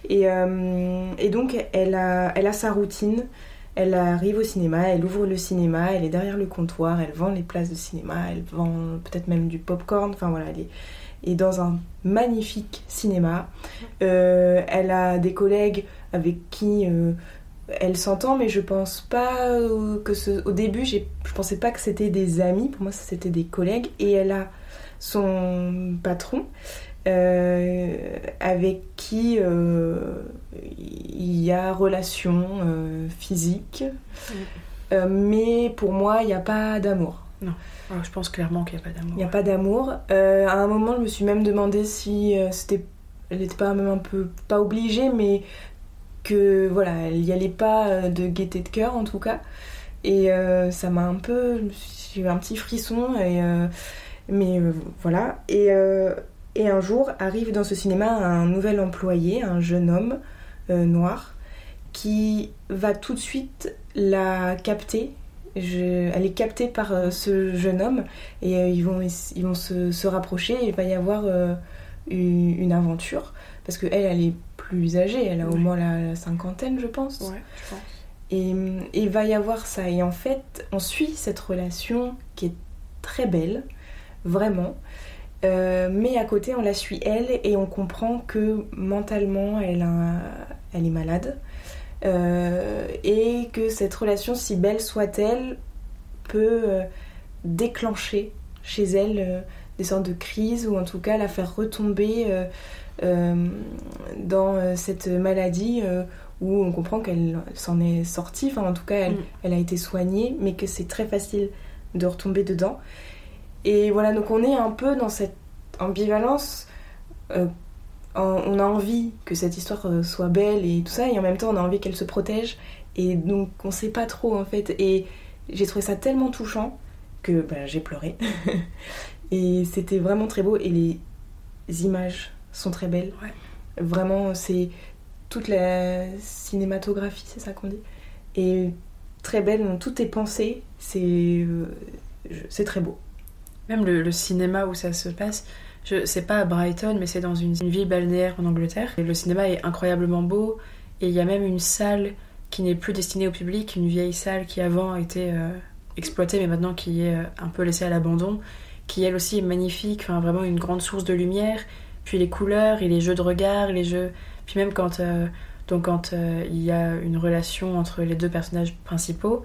Et, euh, et donc elle a, elle a sa routine, elle arrive au cinéma, elle ouvre le cinéma, elle est derrière le comptoir, elle vend les places de cinéma, elle vend peut-être même du popcorn, enfin voilà, elle est, est dans un magnifique cinéma. Elle a des collègues avec qui elle s'entend, mais je pense pas euh, que ce. Au début, je pensais pas que c'était des amis. Pour moi, c'était des collègues. Et elle a son patron euh, avec qui euh, il y a relation euh, physique. Mais pour moi, il n'y a pas d'amour. Alors, je pense clairement qu'il n'y a pas d'amour. Il n'y a pas d'amour. À un moment, je me suis même demandé si c'était. Elle n'était pas même un peu. Pas obligée, mais que voilà, elle n'y allait pas euh, de gaieté de cœur en tout cas. Et euh, ça m'a un peu. eu un petit frisson, et, euh, mais voilà. Et, et un jour arrive dans ce cinéma un nouvel employé, un jeune homme noir, qui va tout de suite la capter. Je- elle est captée par ce jeune homme et ils vont, ils vont se, se rapprocher et il va y avoir une, une aventure parce que elle, elle est plus âgée, elle a au moins la, la cinquantaine je pense. Ouais, je pense. Et, il va y avoir ça. Et en fait, on suit cette relation qui est très belle, vraiment. Euh, mais à côté, on la suit elle et on comprend que mentalement, elle, a- elle est malade. Euh, et que cette relation, si belle soit-elle, peut euh, déclencher chez elle des sortes de crises ou en tout cas la faire retomber dans euh, cette maladie euh, où on comprend qu'elle s'en est sortie, enfin en tout cas elle, Mm. elle a été soignée, mais que c'est très facile de retomber dedans. Et voilà, donc on est un peu dans cette ambivalence. euh, en- on a envie que cette histoire euh, soit belle et tout ça, et en même temps on a envie qu'elle se protège. Et donc on sait pas trop en fait. Et j'ai trouvé ça tellement touchant que bah, j'ai pleuré. et c'était vraiment très beau. Et les images sont très belles. Ouais. Vraiment, c'est toute la cinématographie, c'est ça qu'on dit. Et très belle, donc tout est pensé. C'est euh, c'est très beau. Même le, le cinéma où ça se passe, c'est pas à Brighton, mais c'est dans une, une ville balnéaire en Angleterre. Et le cinéma est incroyablement beau, et il y a même une salle qui n'est plus destinée au public, une vieille salle qui avant était euh, exploitée, mais maintenant qui est euh, un peu laissée à l'abandon, qui elle aussi est magnifique, enfin vraiment une grande source de lumière. Puis les couleurs et les jeux de regard, les jeux. Puis même quand, euh, donc quand euh, il y a une relation entre les deux personnages principaux,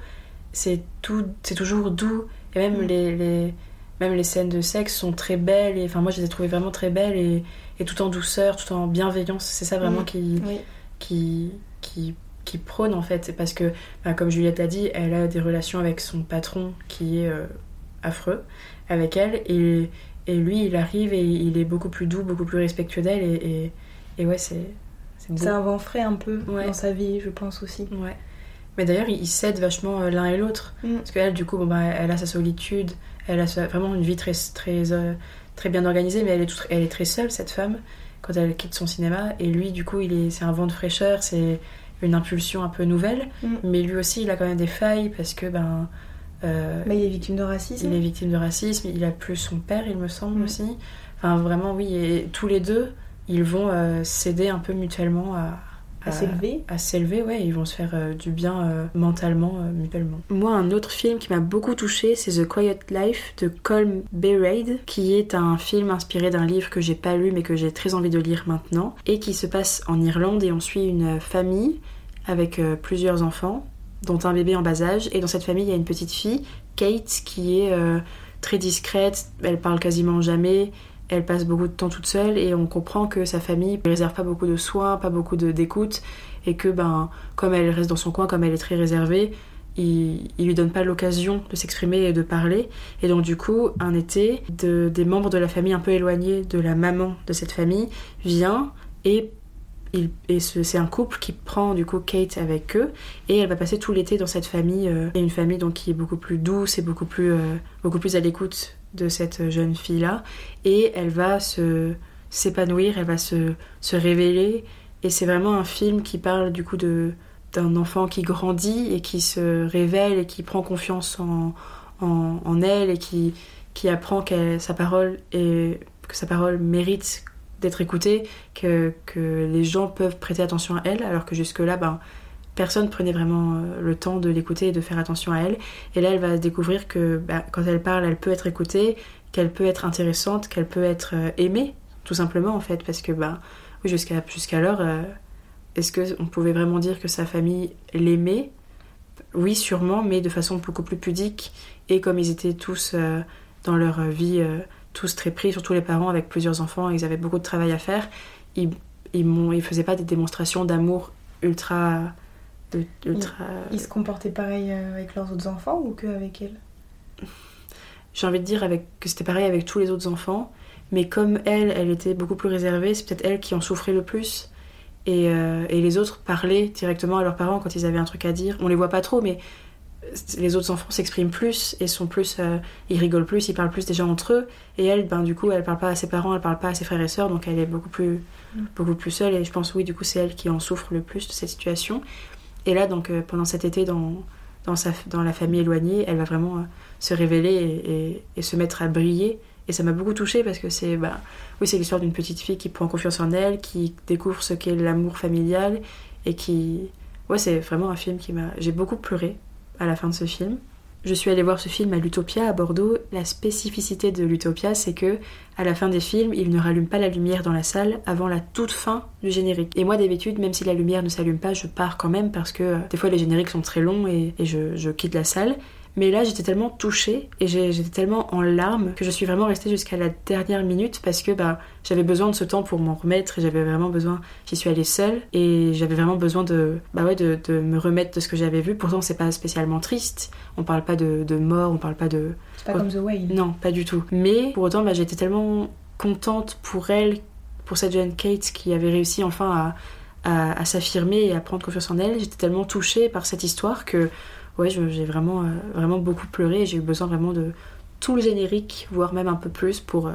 c'est tout, c'est toujours doux. Et même Mm. les, les, même les scènes de sexe sont très belles. Et enfin moi je les ai trouvées vraiment très belles et, et tout en douceur, tout en bienveillance. C'est ça vraiment Mm. qui, Oui. qui, qui, qui prône en fait. C'est parce que, bah, comme Juliette l'a dit, elle a des relations avec son patron qui est euh, affreux avec elle. Et, Et lui, il arrive et il est beaucoup plus doux, beaucoup plus respectueux d'elle. Et, et, et ouais, c'est. C'est. C'est un vent frais un peu Ouais. dans sa vie, je pense aussi. Ouais. Mais d'ailleurs, ils s'aident vachement euh, l'un et l'autre. Mm. Parce qu'elle, du coup, bon, bah, elle a sa solitude, elle a sa- vraiment une vie très, très, euh, très bien organisée, mais elle est, toute- elle est très seule, cette femme, quand elle quitte son cinéma. Et lui, du coup, il est, c'est un vent de fraîcheur, c'est une impulsion un peu nouvelle. Mm. Mais lui aussi, il a quand même des failles, parce que, ben. Euh, Mais il est victime de racisme. il est victime de racisme, il a plus son père, il me semble aussi. Enfin, vraiment, oui, et tous les deux, ils vont euh, s'aider un peu mutuellement à, à s'élever. à s'élever, ouais, ils vont se faire euh, du bien euh, mentalement, euh, mutuellement. Moi, un autre film qui m'a beaucoup touché, c'est The Quiet Life de Colm Bereid, qui est un film inspiré d'un livre que j'ai pas lu mais que j'ai très envie de lire maintenant, et qui se passe en Irlande et on suit une famille avec plusieurs enfants, dont un bébé en bas âge, et dans cette famille il y a une petite fille, Kate, qui est euh, très discrète, elle parle quasiment jamais, elle passe beaucoup de temps toute seule et on comprend que sa famille ne réserve pas beaucoup de soins, pas beaucoup d'écoute et que ben comme elle reste dans son coin, comme elle est très réservée, il, il lui donne pas l'occasion de s'exprimer et de parler. Et donc du coup un été de- des membres de la famille un peu éloignés de la maman de cette famille vient et et ce- c'est un couple qui prend du coup Kate avec eux et elle va passer tout l'été dans cette famille euh, et une famille donc qui est beaucoup plus douce et beaucoup plus euh, beaucoup plus à l'écoute de cette jeune fille là et elle va se s'épanouir, elle va se, se révéler et c'est vraiment un film qui parle du coup de d'un enfant qui grandit et qui se révèle et qui prend confiance en, en, elle et qui, qui apprend sa parole et que sa parole mérite d'être écoutée, que, les gens peuvent prêter attention à elle, alors que jusque-là, ben, personne prenait vraiment euh, le temps de l'écouter et de faire attention à elle. Et là, elle va découvrir que ben, quand elle parle, elle peut être écoutée, qu'elle peut être intéressante, qu'elle peut être euh, aimée, tout simplement en fait, parce que ben, jusqu'alors, euh, est-ce qu'on pouvait vraiment dire que sa famille l'aimait? Oui, sûrement, mais de façon beaucoup plus pudique. Et comme ils étaient tous euh, dans leur vie, euh, tous très pris, surtout les parents avec plusieurs enfants, ils avaient beaucoup de travail à faire, ils, ils, faisaient pas des démonstrations d'amour ultra. ultra Ils se comportaient pareil euh, avec leurs autres enfants ou que avec elle j'ai envie de dire avec, que c'était pareil avec tous les autres enfants, mais comme elle, elle était beaucoup plus réservée, c'est peut-être elle qui en souffrait le plus. Et, euh, et les autres parlaient directement à leurs parents quand ils avaient un truc à dire. On les voit pas trop, mais les autres enfants s'expriment plus et sont plus. euh, ils rigolent plus, ils parlent plus déjà entre eux. Et elle, ben, du coup, elle parle pas à ses parents, elle parle pas à ses frères et sœurs, donc elle est beaucoup plus, beaucoup plus seule. Et je pense, oui, du coup, c'est elle qui en souffre le plus de cette situation. Et là, donc, euh, pendant cet été, dans, dans, la famille éloignée, elle va vraiment euh, se révéler et, et- et se mettre à briller. Et ça m'a beaucoup touchée parce que c'est bah, oui, c'est l'histoire d'une petite fille qui prend confiance en elle, qui découvre ce qu'est l'amour familial et qui. Ouais, c'est vraiment un film qui m'a. J'ai beaucoup pleuré à la fin de ce film. Je suis allée voir ce film à l'Utopia à Bordeaux. La spécificité de l'Utopia, c'est que à la fin des films, ils ne rallument pas la lumière dans la salle avant la toute fin du générique. Et moi, d'habitude, même si la lumière ne s'allume pas, je pars quand même parce que euh, des fois les génériques sont très longs et, je quitte la salle. Mais là, j'étais tellement touchée et j'étais tellement en larmes que je suis vraiment restée jusqu'à la dernière minute parce que bah, j'avais besoin de ce temps pour m'en remettre et j'avais vraiment besoin. J'y suis allée seule et j'avais vraiment besoin de, bah ouais, de, de me remettre de ce que j'avais vu. Pourtant, c'est pas spécialement triste. On parle pas de, de mort, on parle pas de. C'est pas comme The Whale. Non, pas du tout. Mais pour autant, bah, j'étais tellement contente pour elle, pour cette jeune Kate qui avait réussi enfin à, à, à s'affirmer et à prendre confiance en elle. J'étais tellement touchée par cette histoire que ouais, j'ai vraiment, euh, vraiment beaucoup pleuré et j'ai eu besoin vraiment de tout le générique, voire même un peu plus pour euh,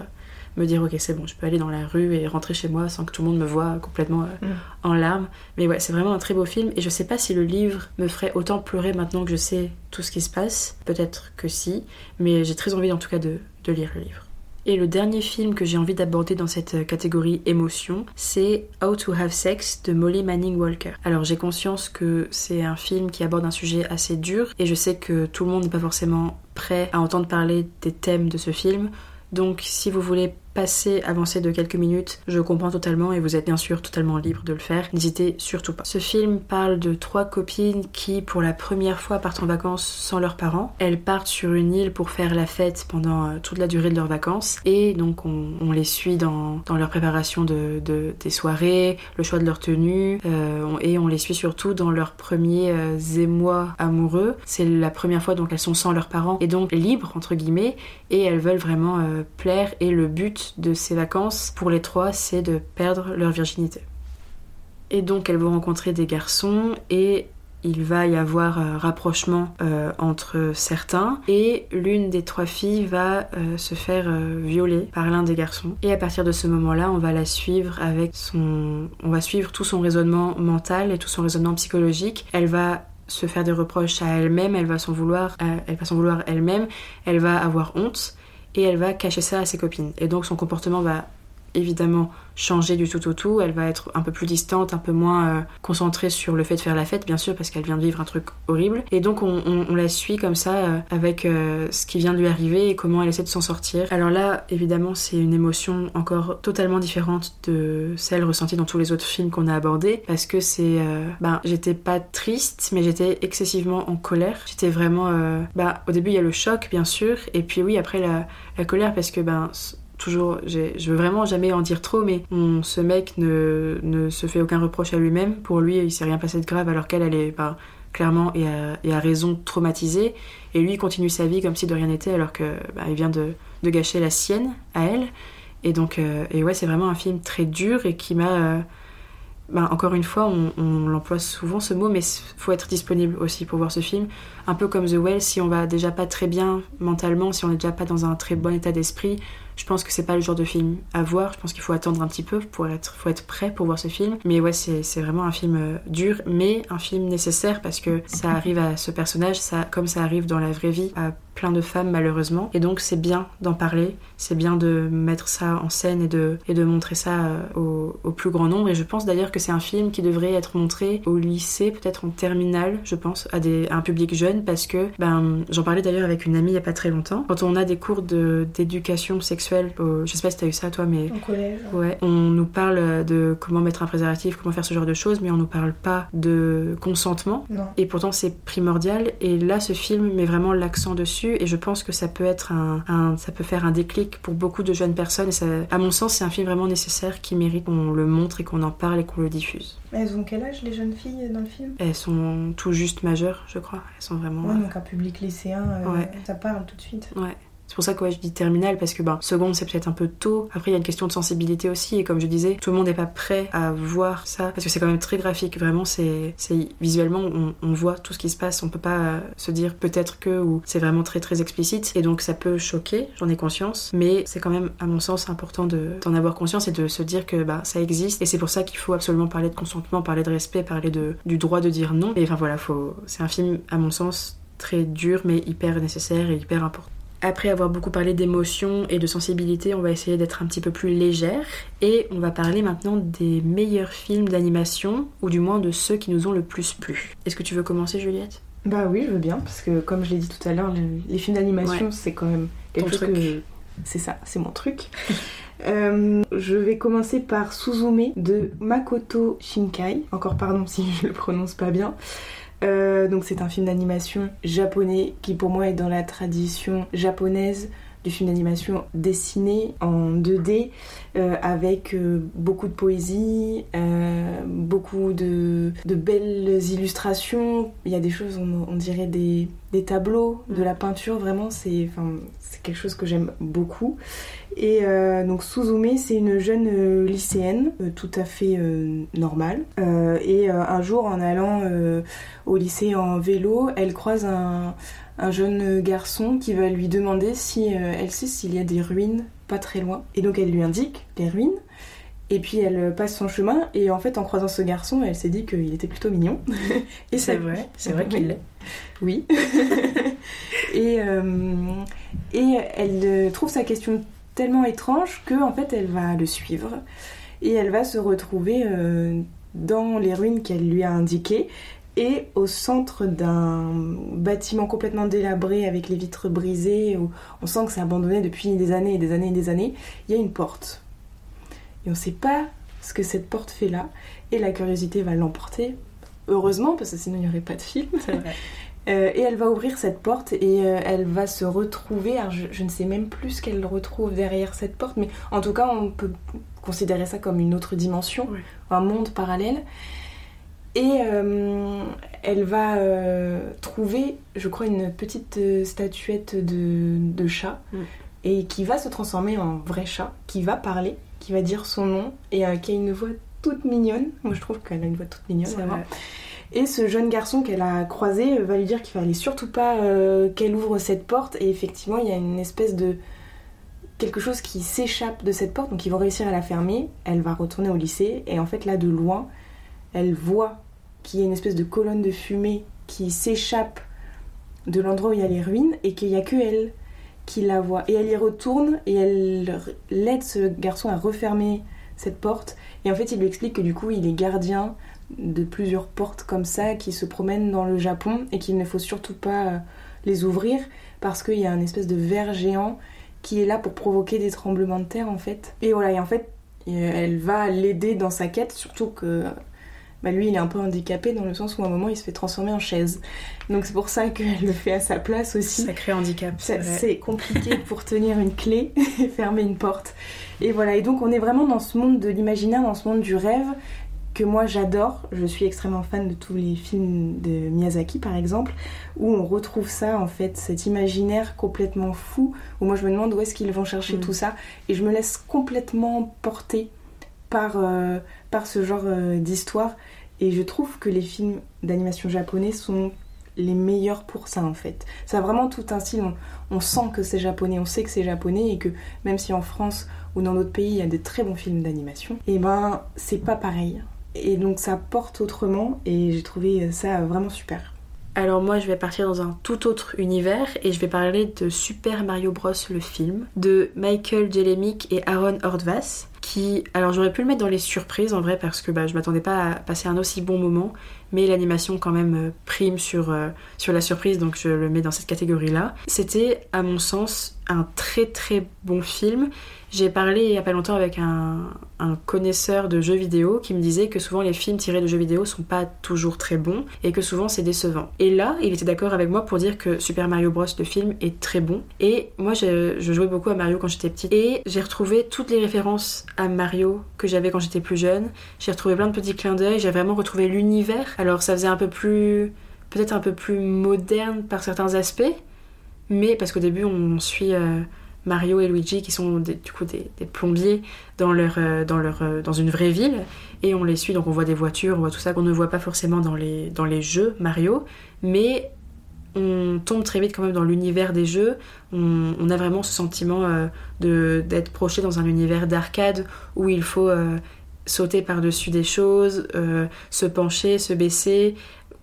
me dire ok c'est bon, je peux aller dans la rue et rentrer chez moi sans que tout le monde me voit complètement euh, Mm. en larmes. Mais ouais, c'est vraiment un très beau film et je sais pas si le livre me ferait autant pleurer maintenant que je sais tout ce qui se passe. Peut-être que si, mais j'ai très envie en tout cas de, de lire le livre. Et le dernier film que j'ai envie d'aborder dans cette euh, catégorie émotion, c'est How to Have Sex de Molly Manning Walker. Alors j'ai conscience que c'est un film qui aborde un sujet assez dur et je sais que tout le monde n'est pas forcément prêt à entendre parler des thèmes de ce film. Donc si vous voulez passer, avancer de quelques minutes, je comprends totalement et vous êtes bien sûr totalement libre de le faire. N'hésitez surtout pas. Ce film parle de trois copines qui, pour la première fois, partent en vacances sans leurs parents. Elles partent sur une île pour faire la fête pendant euh, toute la durée de leurs vacances et donc on, les suit dans, leur préparation de, des soirées, le choix de leur tenue euh, et on les suit surtout dans leurs premiers euh, émois amoureux. C'est la première fois donc elles sont sans leurs parents et donc libres entre guillemets et elles veulent vraiment plaire et le but de ces vacances pour les trois, c'est de perdre leur virginité. Et donc elles vont rencontrer des garçons et il va y avoir un rapprochement euh, entre certains. Et l'une des trois filles va euh, se faire euh, violer par l'un des garçons. Et à partir de ce moment-là on va la suivre avec son on va suivre tout son raisonnement mental et tout son raisonnement psychologique. Elle va se faire des reproches à elle-même elle va s'en vouloir elle va s'en vouloir elle-même. Elle va avoir honte et elle va cacher ça à ses copines. Et donc son comportement va évidemment changer du tout au tout. Elle va être un peu plus distante, un peu moins euh, concentrée sur le fait de faire la fête, bien sûr, parce qu'elle vient de vivre un truc horrible. Et donc on, la suit comme ça euh, avec euh, ce qui vient de lui arriver et comment elle essaie de s'en sortir. Alors là, évidemment, c'est une émotion encore totalement différente de celle ressentie dans tous les autres films qu'on a abordés, parce que c'est, ben, j'étais pas triste, mais j'étais excessivement en colère. J'étais vraiment, bah, au début il y a le choc, bien sûr, et puis oui, après la, la colère, parce que ben toujours, je veux vraiment jamais en dire trop, mais ce mec ne, ne, se fait aucun reproche à lui-même. Pour lui, il s'est rien passé de grave, alors qu'elle, elle est bah, clairement et à, et raison traumatisée. Et lui, il continue sa vie comme si de rien n'était, alors qu'il bah, vient de, de, gâcher la sienne à elle. Et donc, euh, et ouais, c'est vraiment un film très dur et qui m'a. Euh, bah, encore une fois, on, on l'emploie souvent ce mot, mais faut être disponible aussi pour voir ce film. Un peu comme The Well, si on va déjà pas très bien mentalement, si on n'est déjà pas dans un très bon état d'esprit, je pense que c'est pas le genre de film à voir. Je pense qu'il faut attendre un petit peu pour être, faut être prêt pour voir ce film. Mais ouais, c'est, vraiment un film euh, dur, mais un film nécessaire parce que ça arrive à ce personnage, ça, comme ça arrive dans la vraie vie à plein de femmes malheureusement. Et donc c'est bien d'en parler, c'est bien de mettre ça en scène et de, et de montrer ça euh, au, plus grand nombre. Et je pense d'ailleurs que c'est un film qui devrait être montré au lycée, peut-être en terminale, je pense, à, des, à un public jeune parce que, ben, j'en parlais d'ailleurs avec une amie il y a pas très longtemps. Quand on a des cours de, d'éducation sexuelle, je sais pas si t'as eu ça toi, mais. En collège. Ouais. On nous parle de comment mettre un préservatif, comment faire ce genre de choses, mais on nous parle pas de consentement. Non. Et pourtant c'est primordial. Et là, ce film met vraiment l'accent dessus. Et je pense que ça peut être un, ça peut faire un déclic pour beaucoup de jeunes personnes. Et ça, à mon sens, c'est un film vraiment nécessaire qui mérite qu'on le montre et qu'on en parle et qu'on le diffuse. Elles ont quel âge les jeunes filles dans le film? Elles sont tout juste majeures, je crois. Elles sont vraiment. Ouais, donc un public lycéen, euh, ça parle tout de suite. Ouais. C'est pour ça que je dis terminale parce que ben, seconde c'est peut-être un peu tôt. Après il y a une question de sensibilité aussi et comme je disais, tout le monde n'est pas prêt à voir ça parce que c'est quand même très graphique. Vraiment c'est visuellement on, voit tout ce qui se passe. On peut pas euh, se dire peut-être que ou c'est vraiment très très explicite et donc ça peut choquer. J'en ai conscience, mais c'est quand même à mon sens important d'en avoir conscience et de se dire que bah, ça existe et c'est pour ça qu'il faut absolument parler de consentement, parler de respect, parler du droit de dire non. Et enfin voilà, c'est un film à mon sens très dur mais hyper nécessaire et hyper important. Après avoir beaucoup parlé d'émotion et de sensibilité, on va essayer d'être un petit peu plus légère et on va parler maintenant des meilleurs films d'animation ou du moins de ceux qui nous ont le plus plu. Est-ce que tu veux commencer Juliette? Bah oui, je veux bien parce que comme je l'ai dit tout à l'heure, les films d'animation c'est quand même quelque chose que c'est ça, c'est mon truc. Euh, je vais commencer par Suzume de Makoto Shinkai. Encore pardon si je le prononce pas bien. Euh, donc c'est un film d'animation japonais qui pour moi est dans la tradition japonaise du film d'animation dessiné en 2D euh, avec euh, beaucoup de poésie, beaucoup de, belles illustrations. Il y a des choses, on, dirait des, tableaux, de la peinture, vraiment c'est quelque chose que j'aime beaucoup. Et donc Suzume, c'est une jeune lycéenne tout à fait normale. et un jour en allant au lycée en vélo, elle croise un, jeune garçon qui va lui demander si euh, elle sait s'il y a des ruines pas très loin. Et donc elle lui indique les ruines. Et puis elle passe son chemin et en fait en croisant ce garçon, elle s'est dit qu'il était plutôt mignon. et c'est vrai, c'est vrai qu'il l'est. Oui. et, euh, et elle trouve sa question tellement étrange que en fait elle va le suivre et elle va se retrouver euh, dans les ruines qu'elle lui a indiquées Et au centre d'un bâtiment complètement délabré avec les vitres brisées, où on sent que c'est abandonné depuis des années et des années et des années, il y a une porte. Et on ne sait pas ce que cette porte fait là. Et la curiosité va l'emporter. Heureusement, parce que sinon il n'y aurait pas de film. Euh, et elle va ouvrir cette porte et euh, elle va se retrouver. Alors je, ne sais même plus ce qu'elle retrouve derrière cette porte, mais en tout cas, on peut considérer ça comme une autre dimension, un monde parallèle. Et euh, elle va trouver, je crois, une petite statuette de, chat et qui va se transformer en vrai chat, qui va parler, qui va dire son nom et qui a une voix toute mignonne. Moi, je trouve qu'elle a une voix toute mignonne. Et ce jeune garçon qu'elle a croisé va lui dire qu'il fallait surtout pas euh, qu'elle ouvre cette porte. Et effectivement, il y a une espèce de quelque chose qui s'échappe de cette porte, donc ils vont réussir à la fermer. Elle va retourner au lycée et en fait là de loin, elle voit qu'il y a une espèce de colonne de fumée qui s'échappe de l'endroit où il y a les ruines et qu'il n'y a que elle qui la voit. Et elle y retourne et elle l'aide ce garçon à refermer cette porte. Et en fait, il lui explique que du coup, il est gardien de plusieurs portes comme ça qui se promènent dans le Japon et qu'il ne faut surtout pas euh, les ouvrir parce qu'il y a un espèce de ver géant qui est là pour provoquer des tremblements de terre en fait. Et voilà, et en fait, euh, elle va l'aider dans sa quête, surtout que bah, lui il est un peu handicapé dans le sens où à un moment il se fait transformer en chaise. Donc c'est pour ça qu'elle le fait à sa place aussi. Sacré handicap. C'est compliqué pour tenir une clé et fermer une porte. Et voilà, et donc on est vraiment dans ce monde de l'imaginaire, dans ce monde du rêve, que moi j'adore. Je suis extrêmement fan de tous les films de Miyazaki par exemple, où on retrouve ça en fait, cet imaginaire complètement fou, où moi je me demande où est-ce qu'ils vont chercher mm. tout ça, et je me laisse complètement porter par, euh, par ce genre euh, d'histoire. Et je trouve que les films d'animation japonais sont les meilleurs pour ça en fait. Ça a vraiment tout un style, on, sent que c'est japonais, on sait que c'est japonais et que même si en France ou dans d'autres pays il y a de très bons films d'animation, et eh ben c'est pas pareil. Et donc ça porte autrement et j'ai trouvé ça vraiment super. Alors moi je vais partir dans un tout autre univers et je vais parler de Super Mario Bros le film de Michael Jelemic et Aaron Ordvas qui alors j'aurais pu le mettre dans les surprises en vrai parce que bah, je m'attendais pas à passer un aussi bon moment mais l'animation quand même euh, prime sur, euh, sur la surprise donc je le mets dans cette catégorie là. C'était à mon sens un très très bon film j'ai parlé il y a pas longtemps avec un, connaisseur de jeux vidéo qui me disait que souvent les films tirés de jeux vidéo sont pas toujours très bons et que souvent c'est décevant. Et là, il était d'accord avec moi pour dire que Super Mario Bros. le film est très bon. Et moi, je, jouais beaucoup à Mario quand j'étais petite et j'ai retrouvé toutes les références à Mario que j'avais quand j'étais plus jeune. J'ai retrouvé plein de petits clins d'œil, j'ai vraiment retrouvé l'univers. Alors ça faisait un peu plus, peut-être un peu plus moderne par certains aspects, mais parce qu'au début on suit. Euh, Mario et Luigi qui sont du coup des, plombiers dans, leur, euh, euh, dans une vraie ville et on les suit donc on voit des voitures, on voit tout ça qu'on ne voit pas forcément dans les, jeux Mario mais on tombe très vite quand même dans l'univers des jeux on, a vraiment ce sentiment d'être projeté dans un univers d'arcade où il faut sauter par-dessus des choses, se pencher, se baisser,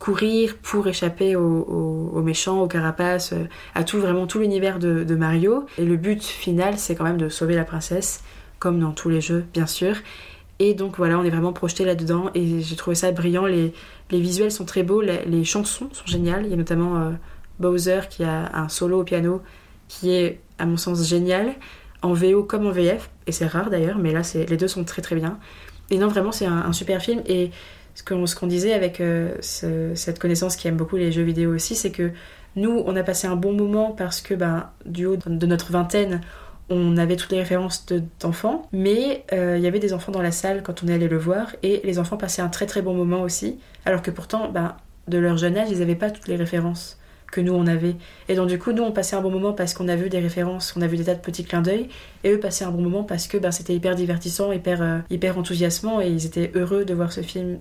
courir pour échapper aux, méchants, aux carapaces, euh, à tout vraiment tout l'univers de, Mario. Et le but final, c'est quand même de sauver la princesse, comme dans tous les jeux, bien sûr. Et donc voilà, on est vraiment projeté là-dedans et j'ai trouvé ça brillant. Les, les, visuels sont très beaux, les, chansons sont géniales. Il y a notamment euh, Bowser qui a un solo au piano qui est, à mon sens, génial, en VO comme en VF, et c'est rare d'ailleurs, mais là, les deux sont très très bien. Et non, vraiment, c'est un, super film. Et ce qu'on ce qu'on disait avec euh, cette connaissance qui aime beaucoup les jeux vidéo aussi, c'est que nous, on a passé un bon moment parce que ben, du haut de notre vingtaine, on avait toutes les références d'enfants, mais euh, il y avait des enfants dans la salle quand on est allé le voir, et les enfants passaient un très très bon moment aussi, alors que pourtant, ben, de leur jeune âge, ils n'avaient pas toutes les références que nous on avait. Et donc du coup, nous on passait un bon moment parce qu'on a vu des références, on a vu des tas de petits clins d'œil, et eux passaient un bon moment parce que ben, c'était hyper divertissant, hyper, euh, hyper enthousiasmant, et ils étaient heureux de voir ce film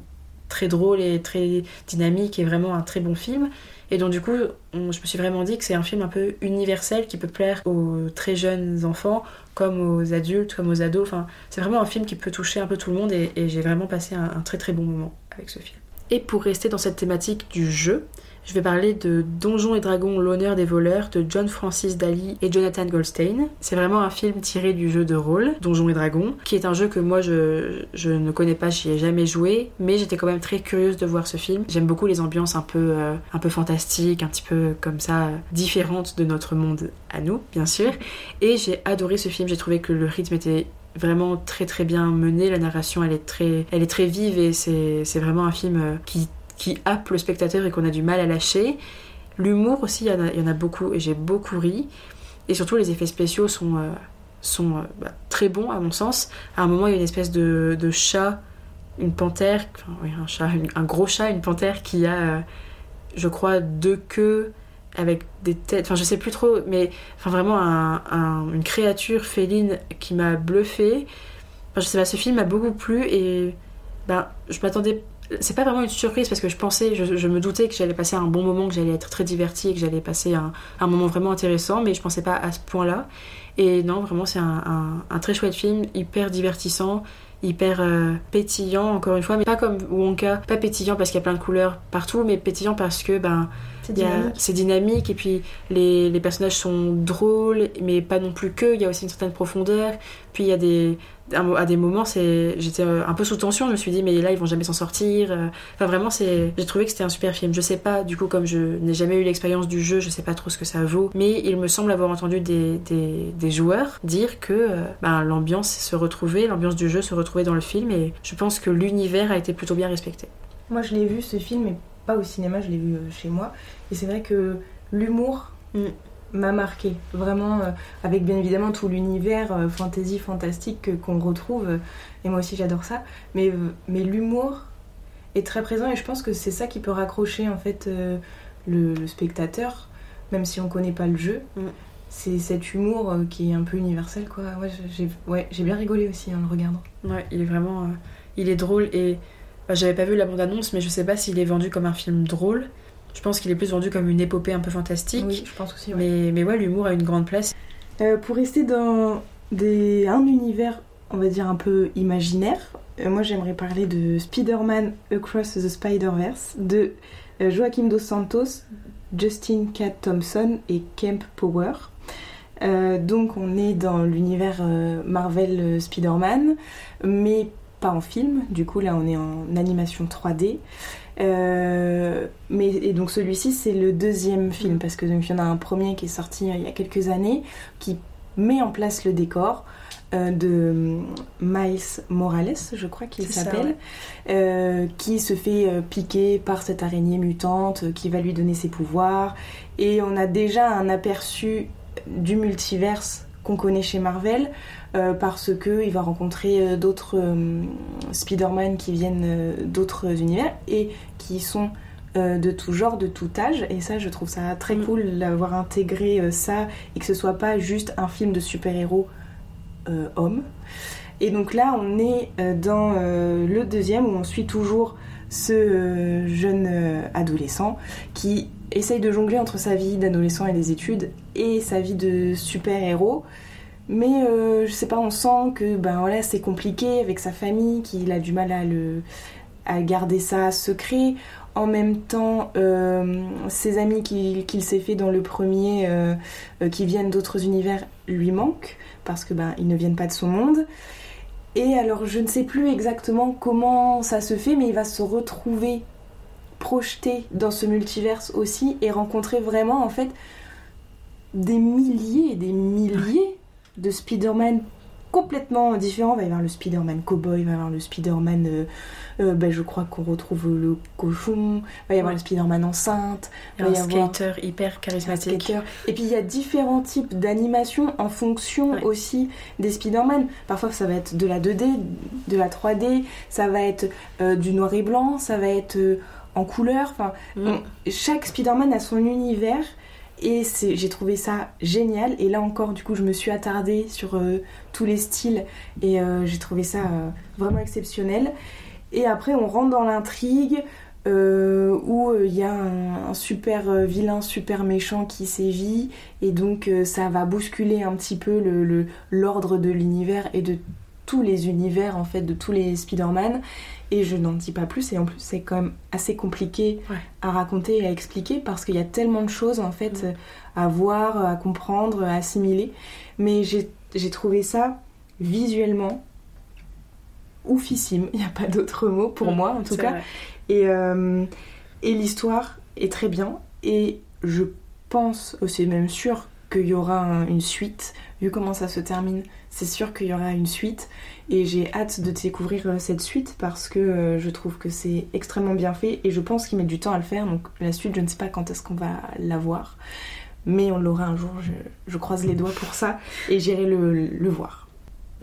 très drôle et très dynamique et vraiment un très bon film. Et donc du coup, je me suis vraiment dit que c'est un film un peu universel qui peut plaire aux très jeunes enfants comme aux adultes, comme aux ados. Enfin, c'est vraiment un film qui peut toucher un peu tout le monde et, j'ai vraiment passé un, très très bon moment avec ce film. Et pour rester dans cette thématique du jeu, je vais parler de Donjons et Dragons, l'honneur des voleurs de John Francis Daly et Jonathan Goldstein. C'est vraiment un film tiré du jeu de rôle Donjons et Dragons, qui est un jeu que moi je, ne connais pas, j'y ai jamais joué, mais j'étais quand même très curieuse de voir ce film. J'aime beaucoup les ambiances un peu, euh, un peu fantastiques, un petit peu comme ça, différentes de notre monde à nous, bien sûr. Et j'ai adoré ce film, j'ai trouvé que le rythme était vraiment très très bien mené, la narration elle est très, elle est très vive et c'est vraiment un film euh, qui qui happe le spectateur et qu'on a du mal à lâcher. L'humour aussi, il y, en a beaucoup et j'ai beaucoup ri. Et surtout, les effets spéciaux sont, euh, sont euh, bah, très bons à mon sens. À un moment, il y a une espèce de, chat, une panthère, un chat, un gros chat, une panthère qui a, euh, je crois, deux queues avec des têtes. Enfin, je sais plus trop, mais enfin, vraiment une créature féline qui m'a bluffé. Enfin, je sais pas, ce film m'a beaucoup plu et ben, je m'attendais c'est pas vraiment une surprise parce que je pensais, je, me doutais que j'allais passer un bon moment, que j'allais être très divertie et que j'allais passer un, moment vraiment intéressant, mais je pensais pas à ce point-là. Et non, vraiment, c'est un, très chouette film, hyper divertissant, hyper euh, pétillant, encore une fois, mais pas comme Wonka, pas pétillant parce qu'il y a plein de couleurs partout, mais pétillant parce que ben, c'est dynamique. et puis les, les, personnages sont drôles, mais pas non plus que, il y a aussi une certaine profondeur, puis il y a des, à des moments, j'étais euh, un peu sous tension. Je me suis dit, mais là, ils vont jamais s'en sortir. Euh. Enfin, vraiment, j'ai trouvé que c'était un super film. Je sais pas, du coup, comme je n'ai jamais eu l'expérience du jeu, je sais pas trop ce que ça vaut. Mais il me semble avoir entendu des, des, joueurs dire que euh, ben, l'ambiance se retrouvait, l'ambiance du jeu se retrouvait dans le film. Et je pense que l'univers a été plutôt bien respecté. Moi, je l'ai vu ce film, mais pas au cinéma, je l'ai vu chez moi. Et c'est vrai que l'humour. Mm m'a marqué. Vraiment, euh, avec bien évidemment tout l'univers euh, fantasy, fantastique qu'on retrouve. et moi aussi, j'adore ça. Mais, euh, mais l'humour est très présent et je pense que c'est ça qui peut raccrocher en fait le, spectateur, même si on connaît pas le jeu. Mm. C'est cet humour qui est un peu universel, quoi. Ouais, j'ai ouais, bien rigolé aussi en le regardant. Ouais, il est vraiment. il est drôle et. J'avais pas vu la bande-annonce, mais je sais pas s'il est vendu comme un film drôle. Je pense qu'il est plus vendu comme une épopée un peu fantastique. Oui, je pense aussi. Mais, mais ouais, l'humour a une grande place. Euh, pour rester dans des, un univers, on va dire, un peu imaginaire, euh, moi j'aimerais parler de Spider-Man Across the Spider-Verse de euh, Joaquim Dos Santos, Justin Cat Thompson et Kemp Power. donc on est dans l'univers Marvel Spider-Man, mais pas en film, du coup là on est en animation 3D. Euh, mais et donc celui-ci c'est le deuxième film parce que donc il y en a un premier qui est sorti euh, il y a quelques années qui met en place le décor euh, de Miles Morales, je crois qu'il s'appelle, qui se fait piquer par cette araignée mutante qui va lui donner ses pouvoirs. Et on a déjà un aperçu du multiverse qu'on connaît chez Marvel euh, parce que il va rencontrer euh, d'autres euh, Spider-Man qui viennent d'autres univers et qui sont de tout genre, de tout âge. Et ça, je trouve ça très mm. cool d'avoir intégré ça et que ce soit pas juste un film de super-héros homme. Et donc là, on est dans le deuxième où on suit toujours ce jeune adolescent qui essaye de jongler entre sa vie d'adolescent et des études et sa vie de super-héros. Mais euh, je sais pas, on sent que ben voilà, c'est compliqué avec sa famille, qu'il a du mal à le à garder ça secret. En même temps, euh, ses amis qu'il s'est fait dans le premier, euh, qui viennent d'autres univers, lui manquent parce que ben ils ne viennent pas de son monde. Et alors, je ne sais plus exactement comment ça se fait, mais il va se retrouver projeté dans ce multiverse aussi et rencontrer vraiment en fait des milliers et des milliers de Spider-Man complètement différents. Il va y avoir le Spider-Man cowboy, il va y avoir le Spider-Man, euh, euh, ben, je crois qu'on retrouve le cochon, il va y avoir le Spider-Man enceinte, il va y avoir un skater hyper charismatique. Et puis il y a différents types d'animations en fonction aussi des Spider-Man. Parfois ça va être de la 2D, de la 3D, ça va être euh, du noir et blanc, ça va être en couleur. Enfin, mm. chaque Spider-Man a son univers et j'ai trouvé ça génial. Et là encore, du coup, je me suis attardée sur euh, tous les styles et euh, j'ai trouvé ça euh, vraiment exceptionnel. Et après, on rentre dans l'intrigue où il y a un, super vilain, super méchant qui sévit. Et donc, ça va bousculer un petit peu l'ordre de l'univers et de tous les univers en fait de tous les Spider-Man et je n'en dis pas plus et en plus c'est quand même assez compliqué Ouais. à raconter et à expliquer parce qu'il y a tellement de choses en fait Mm. à voir, à comprendre, à assimiler mais j'ai trouvé ça visuellement oufissime, il n'y a pas d'autre mot pour Mm, moi en tout cas vrai. et, euh, et l'histoire est très bien. Et je pense, oh, c'est même sûr, qu'il y aura un- une suite. Vu comment ça se termine, c'est sûr qu'il y aura une suite. Et j'ai hâte de découvrir euh, cette suite parce que euh, je trouve que c'est extrêmement bien fait. Et je pense qu'il met du temps à le faire. Donc la suite, je ne sais pas quand est-ce qu'on va la voir. Mais on l'aura un jour. Je, croise les doigts pour ça. Et j'irai le, voir.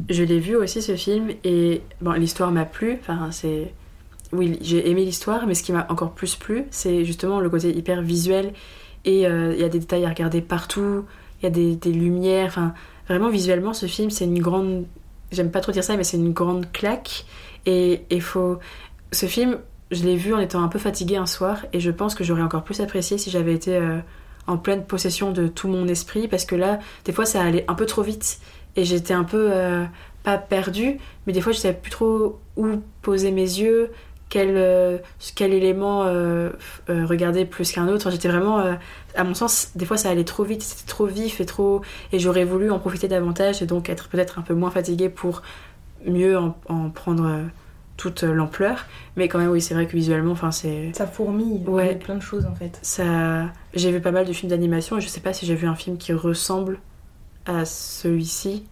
Je l'ai vu aussi ce film et l'histoire m'a plu. Enfin, c'est. Oui, j'ai aimé l'histoire, mais ce qui m'a encore plus plu, c'est justement le côté hyper visuel. Et euh, il y a des détails à regarder partout, il y a des, des lumières. Enfin, vraiment, visuellement, ce film, c'est une grande. J'aime pas trop dire ça, mais c'est une grande claque. Et il faut. Ce film, je l'ai vu en étant un peu fatiguée un soir, et je pense que j'aurais encore plus apprécié si j'avais été euh, en pleine possession de tout mon esprit, parce que là, des fois, ça allait un peu trop vite. Et j'étais un peu. euh, pas perdue, mais des fois, je savais plus trop où poser mes yeux, quel, euh, quel élément euh, euh, regarder plus qu'un autre. J'étais vraiment, à mon sens, des fois ça allait trop vite, c'était trop vif et trop. Et j'aurais voulu en profiter davantage et donc être peut-être un peu moins fatiguée pour mieux en, en prendre toute l'ampleur. Mais quand même, oui, c'est vrai que visuellement, enfin, c'est. Ça fourmille. Ouais. Plein de choses en fait. Ça... J'ai vu pas mal de films d'animation et je sais pas si j'ai vu un film qui ressemble à celui-ci.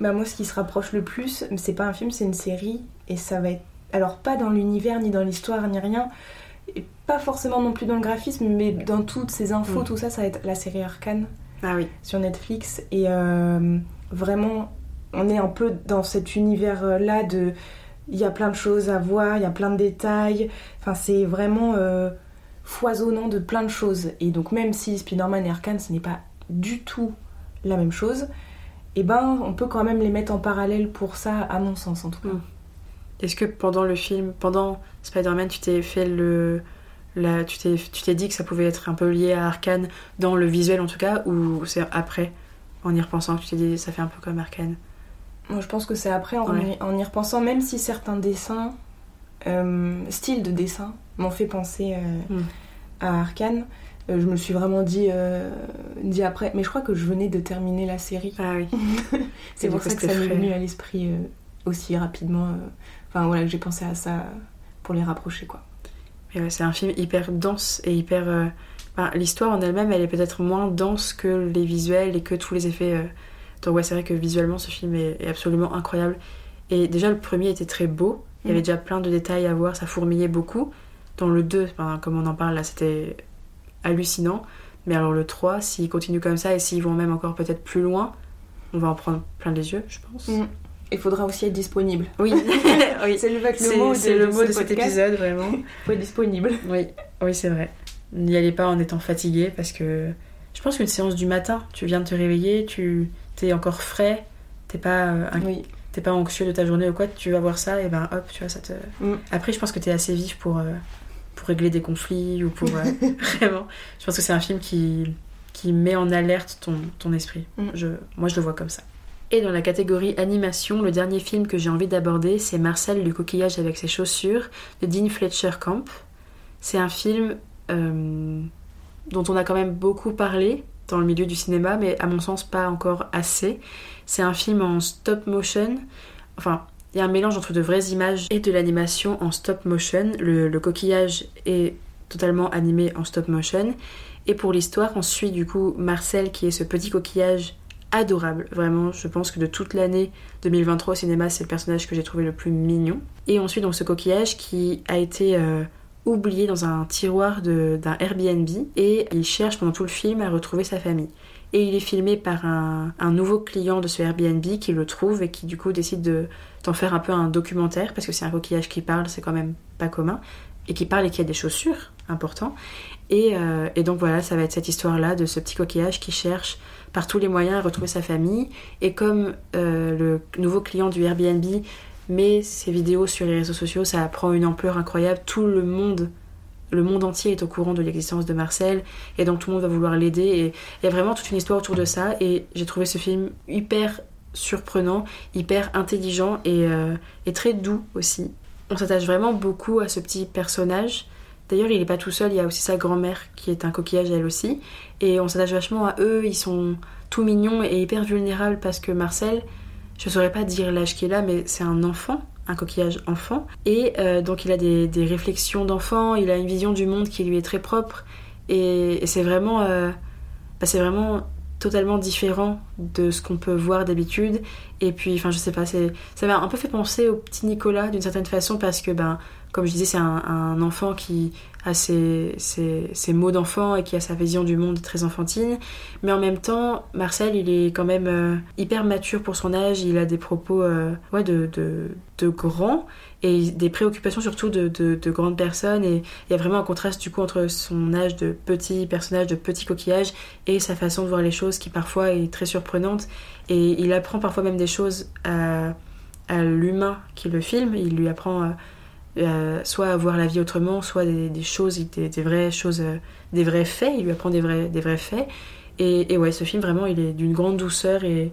Bah moi, ce qui se rapproche le plus, c'est pas un film, c'est une série, et ça va être... Alors pas dans l'univers, ni dans l'histoire, ni rien, et pas forcément non plus dans le graphisme, mais dans toutes ces infos, Mm. tout ça, ça va être la série Arcane Ah oui. sur Netflix, et euh, vraiment, on est un peu dans cet univers-là de... Il y a plein de choses à voir, il y a plein de détails, enfin c'est vraiment euh, foisonnant de plein de choses. Et donc même si Spider-Man et Arcane, ce n'est pas du tout la même chose, et ben on peut quand même les mettre en parallèle pour ça, à mon sens en tout cas. Mm. Est-ce que pendant le film, pendant Spider-Man, tu t'es fait le. La, tu t'es tu t'es dit que ça pouvait être un peu lié à Arkane, dans le visuel en tout cas, ou c'est après, en y repensant, que tu t'es dit ça fait un peu comme Arkane? Moi je pense que c'est après en, Ouais. y, en y repensant, même si certains dessins, euh, styles de dessin, m'ont fait penser euh, Mm. à Arkane. euh, je me suis vraiment dit, euh, dit après, mais je crois que je venais de terminer la série. Ah oui. C'est pour ça que ça m'est venu à l'esprit euh, aussi rapidement. Euh. Enfin voilà, j'ai pensé à ça pour les rapprocher quoi. Ouais, c'est un film hyper dense et hyper. euh, enfin, L'histoire en elle-même, elle est peut-être moins dense que les visuels et que tous les effets. euh. Donc, ouais, c'est vrai que visuellement, ce film est, est absolument incroyable. Et déjà, le premier était très beau. Il y avait Mm. déjà plein de détails à voir, ça fourmillait beaucoup. Dans le 2, enfin, comme on en parle là, c'était hallucinant. Mais alors, le 3, s'ils continuent comme ça et s'ils vont même encore peut-être plus loin, on va en prendre plein les yeux, je pense. Mm. Il faudra aussi être disponible. Oui, oui. C'est le, le mot de, le mot de cet podcast. épisode, vraiment. Faut être disponible. Oui, oui c'est vrai. N'y allez pas en étant fatigué parce que je pense qu'une séance du matin, tu viens de te réveiller, tu t'es encore frais, t'es pas, euh, Oui. pas anxieux de ta journée ou quoi, tu vas voir ça et ben hop, tu vois, ça te. Mm. Après, je pense que t'es assez vif pour, euh, pour régler des conflits ou pour. euh, vraiment. Je pense que c'est un film qui, qui met en alerte ton, ton esprit. Mm. Je, moi, je le vois comme ça. Et dans la catégorie animation, le dernier film que j'ai envie d'aborder, c'est Marcel le coquillage avec ses chaussures de Dean Fletcher Camp. C'est un film euh, dont on a quand même beaucoup parlé dans le milieu du cinéma, mais à mon sens pas encore assez. C'est un film en stop motion. Enfin, il y a un mélange entre de vraies images et de l'animation en stop motion. Le, le coquillage est totalement animé en stop motion. Et pour l'histoire, on suit du coup Marcel qui est ce petit coquillage adorable. Vraiment, je pense que de toute l'année 2023 au cinéma, c'est le personnage que j'ai trouvé le plus mignon. Et on suit donc ce coquillage qui a été euh, oublié dans un tiroir d'un Airbnb et il cherche pendant tout le film à retrouver sa famille. Et il est filmé par un, un nouveau client de ce Airbnb qui le trouve et qui du coup décide de- d'en faire un peu un documentaire parce que c'est un coquillage qui parle, c'est quand même pas commun. Et qui parle et qui a des chaussures, important. Et, euh, et donc voilà, ça va être cette histoire-là de ce petit coquillage qui cherche par tous les moyens à retrouver sa famille. Et comme euh, le nouveau client du Airbnb met ses vidéos sur les réseaux sociaux, ça prend une ampleur incroyable. Tout le monde, le monde entier est au courant de l'existence de Marcel. Et donc tout le monde va vouloir l'aider. Et il y a vraiment toute une histoire autour de ça. Et j'ai trouvé ce film hyper surprenant, hyper intelligent et, et très doux aussi. On s'attache vraiment beaucoup à ce petit personnage. D'ailleurs, il n'est pas tout seul, il y a aussi sa grand-mère qui est un coquillage elle aussi. Et on s'attache vachement à eux, ils sont tout mignons et hyper vulnérables parce que Marcel, je saurais pas dire l'âge qu'il a, mais c'est un enfant, un coquillage enfant. Et euh, donc il a des, réflexions d'enfant, il a une vision du monde qui lui est très propre. Et, c'est vraiment, euh, bah, c'est vraiment totalement différent de ce qu'on peut voir d'habitude. Et puis, enfin, je sais pas, ça m'a un peu fait penser au petit Nicolas d'une certaine façon parce que, ben, comme je disais, c'est un, enfant qui a ses, mots d'enfant et qui a sa vision du monde très enfantine. Mais en même temps, Marcel, il est quand même euh, hyper mature pour son âge. Il a des propos euh, ouais, de, de, de grands et des préoccupations surtout de, de, grandes personnes. Et il y a vraiment un contraste du coup entre son âge de petit personnage, de petit coquillage et sa façon de voir les choses qui parfois est très surprenante. Et il apprend parfois même des choses à, à l'humain qui le filme. Il lui apprend... Euh, euh, soit à voir la vie autrement, soit des, choses, des, vraies choses, euh, des vrais faits. Il lui apprend des vrais, des vrais faits. Et, ouais, ce film vraiment, il est d'une grande douceur et,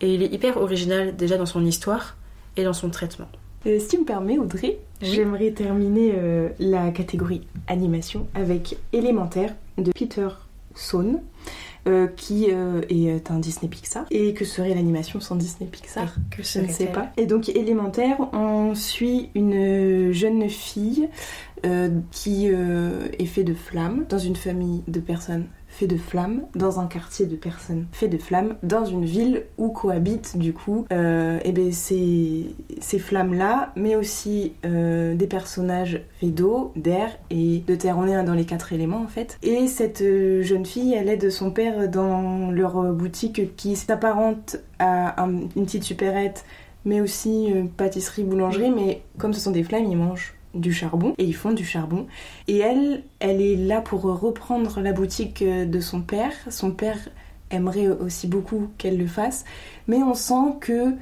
et, il est hyper original déjà dans son histoire et dans son traitement. Euh, si tu me permets, Audrey, j'aimerais terminer la catégorie animation avec Élémentaire de Peter Sohn. Euh, qui euh, est un Disney Pixar. Et que serait l'animation sans Disney Pixar Que Je ne sais pas. Et donc élémentaire, on suit une jeune fille euh, qui est faite de flammes dans une famille de personnes fait de flammes dans un quartier de personnes fait de flammes dans une ville où cohabitent du coup euh, et eh ben ces, ces flammes là mais aussi euh, des personnages faits d'eau, d'air et de terre. On est dans les quatre éléments en fait. Et cette euh, jeune fille elle aide son père dans leur boutique qui s'apparente à une petite supérette mais aussi pâtisserie boulangerie mais comme ce sont des flammes ils mangent du charbon et ils font du charbon. Et elle, elle est là pour reprendre la boutique de son père. Son père aimerait aussi beaucoup qu'elle le fasse, mais on sent que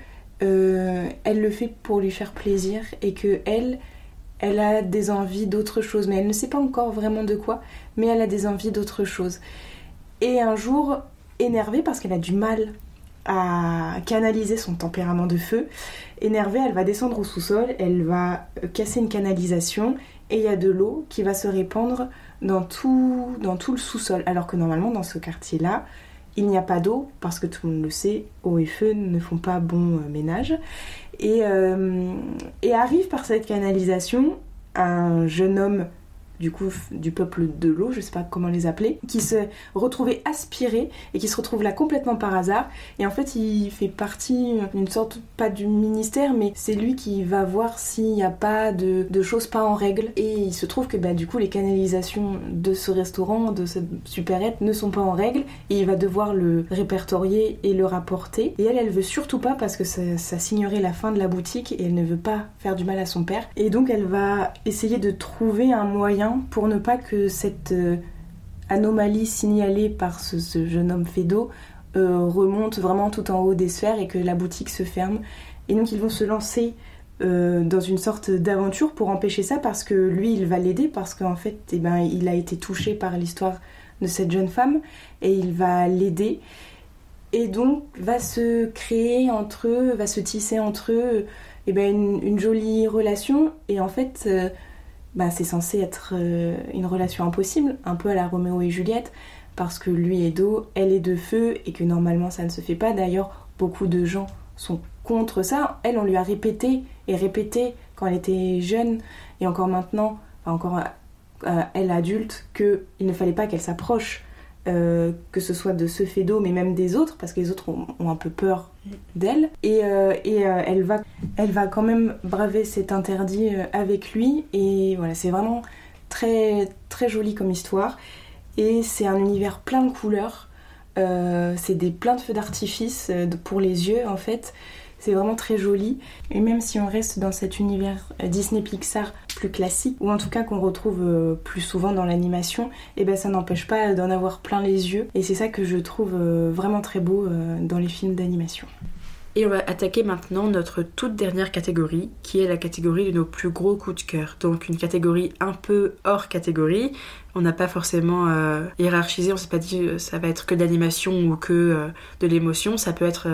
euh, elle le fait pour lui faire plaisir et que elle, elle a des envies d'autre chose, mais elle ne sait pas encore vraiment de quoi, mais elle a des envies d'autre chose. Et un jour, énervée parce qu'elle a du mal à canaliser son tempérament de feu. Énervée, elle va descendre au sous-sol, elle va euh, casser une canalisation et il y a de l'eau qui va se répandre dans tout, dans tout le sous-sol. Alors que normalement, dans ce quartier-là, il n'y a pas d'eau parce que tout le monde le sait, eau et feu ne font pas bon euh, ménage. Euh, et arrive par cette canalisation un jeune homme du coup du peuple de l'eau, je sais pas comment les appeler, qui se retrouvait aspiré et qui se retrouve là complètement par hasard. Et en fait, il fait partie d'une sorte, pas du ministère, mais c'est lui qui va voir s'il n'y a pas de, choses pas en règle. Et il se trouve que bah, du coup, les canalisations de ce restaurant, de cette supérette, ne sont pas en règle. Et il va devoir le répertorier et le rapporter. Et elle, elle veut surtout pas parce que ça signerait la fin de la boutique et elle ne veut pas faire du mal à son père. Et donc, elle va essayer de trouver un moyen pour ne pas que cette euh, anomalie signalée par ce, jeune homme fédo euh, remonte vraiment tout en haut des sphères et que la boutique se ferme. Et donc ils vont se lancer euh, dans une sorte d'aventure pour empêcher ça parce que lui il va l'aider parce qu'en fait eh ben, il a été touché par l'histoire de cette jeune femme et il va l'aider et donc va se créer entre eux, va se tisser entre eux eh ben, une, jolie relation et en fait bah, c'est censé être euh, une relation impossible, un peu à la Roméo et Juliette, parce que lui est d'eau, elle est de feu, et que normalement ça ne se fait pas. D'ailleurs, beaucoup de gens sont contre ça. Elle, on lui a répété et répété quand elle était jeune, et encore maintenant, encore elle adulte, qu'il ne fallait pas qu'elle s'approche euh, que ce soit de ce fait d'eau, mais même des autres, parce que les autres ont, un peu peur d'elle. Et, euh, euh, elle, va, elle va quand même braver cet interdit avec lui. Et voilà, c'est vraiment très, très joli comme histoire. Et c'est un univers plein de couleurs. c'est des plein de feux d'artifice pour les yeux, en fait. C'est vraiment très joli. Et même si on reste dans cet univers Disney Pixar plus classique, ou en tout cas qu'on retrouve euh, plus souvent dans l'animation, et eh ben ça n'empêche pas d'en avoir plein les yeux. Et c'est ça que je trouve euh, vraiment très beau dans les films d'animation. Et on va attaquer maintenant notre toute dernière catégorie, qui est la catégorie de nos plus gros coups de cœur. Donc une catégorie un peu hors catégorie. On n'a pas forcément euh, hiérarchisé, on s'est pas dit euh, ça va être que de l'animation ou que euh, de l'émotion, ça peut être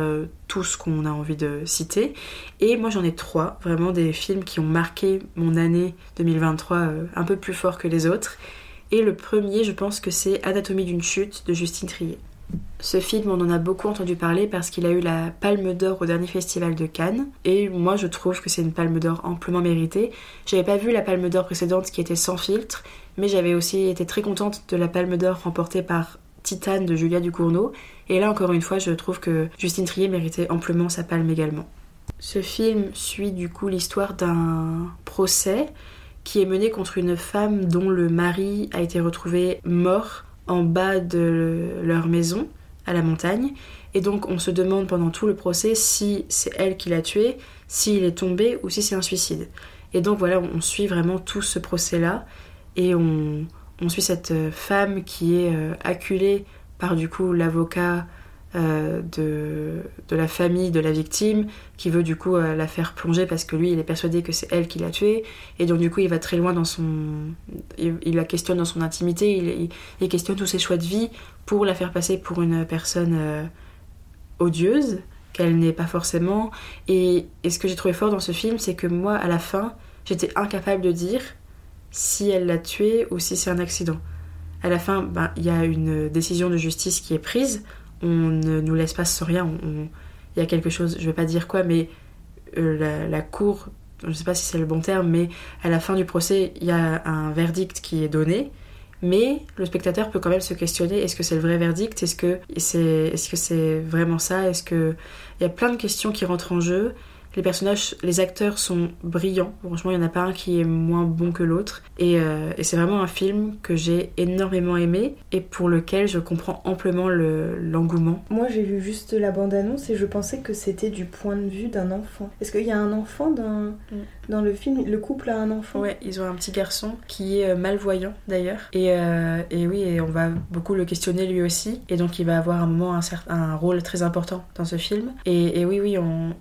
tout ce qu'on a envie de citer. Et moi j'en ai trois, vraiment des films qui ont marqué mon année 2023 un peu plus fort que les autres. Et le premier, je pense que c'est Anatomie d'une chute de Justine Trier. Ce film, on en a beaucoup entendu parler parce qu'il a eu la Palme d'Or au dernier festival de Cannes. Et moi, je trouve que c'est une Palme d'Or amplement méritée. J'avais pas vu la Palme d'Or précédente qui était sans filtre, mais j'avais aussi été très contente de la Palme d'Or remportée par Titane de Julia Ducournau. Et là, encore une fois, je trouve que Justine Trier méritait amplement sa palme également. Ce film suit du coup l'histoire d'un procès qui est mené contre une femme dont le mari a été retrouvé mort en bas de leur maison à la montagne. Et donc on se demande pendant tout le procès si c'est elle qui l'a tué, s'il est tombé ou si c'est un suicide. Et donc voilà, on suit vraiment tout ce procès-là et on, on, suit cette femme qui est euh, acculée par du coup l'avocat euh, de, la famille de la victime qui veut du coup euh, la faire plonger parce que lui il est persuadé que c'est elle qui l'a tué. Et donc du coup il va très loin dans son il, la questionne dans son intimité il, questionne tous ses choix de vie pour la faire passer pour une personne euh, odieuse qu'elle n'est pas forcément. Et, ce que j'ai trouvé fort dans ce film c'est que moi à la fin j'étais incapable de dire si elle l'a tué ou si c'est un accident. À la fin ben, il y a une décision de justice qui est prise on ne nous laisse pas sans rien. Il y a quelque chose, je vais pas dire quoi, mais euh, la, cour, je ne sais pas si c'est le bon terme, mais à la fin du procès, il y a un verdict qui est donné. Mais le spectateur peut quand même se questionner est-ce que c'est le vrai verdict Est-ce que c'est est -ce vraiment ça Est-ce que il y a plein de questions qui rentrent en jeu les personnages, les acteurs sont brillants. Franchement, il n'y en a pas un qui est moins bon que l'autre. Euh, et, c'est vraiment un film que j'ai énormément aimé et pour lequel je comprends amplement l'engouement. Moi, j'ai vu juste la bande-annonce et je pensais que c'était du point de vue d'un enfant. Est-ce qu'il y a un enfant dans, mm. Dans le film Le couple a un enfant Ouais, ils ont un petit garçon qui est euh, malvoyant d'ailleurs. Et, euh, et, oui, on va beaucoup le questionner lui aussi. Et donc, il va avoir un moment un, rôle très important dans ce film. Et, et oui, oui, on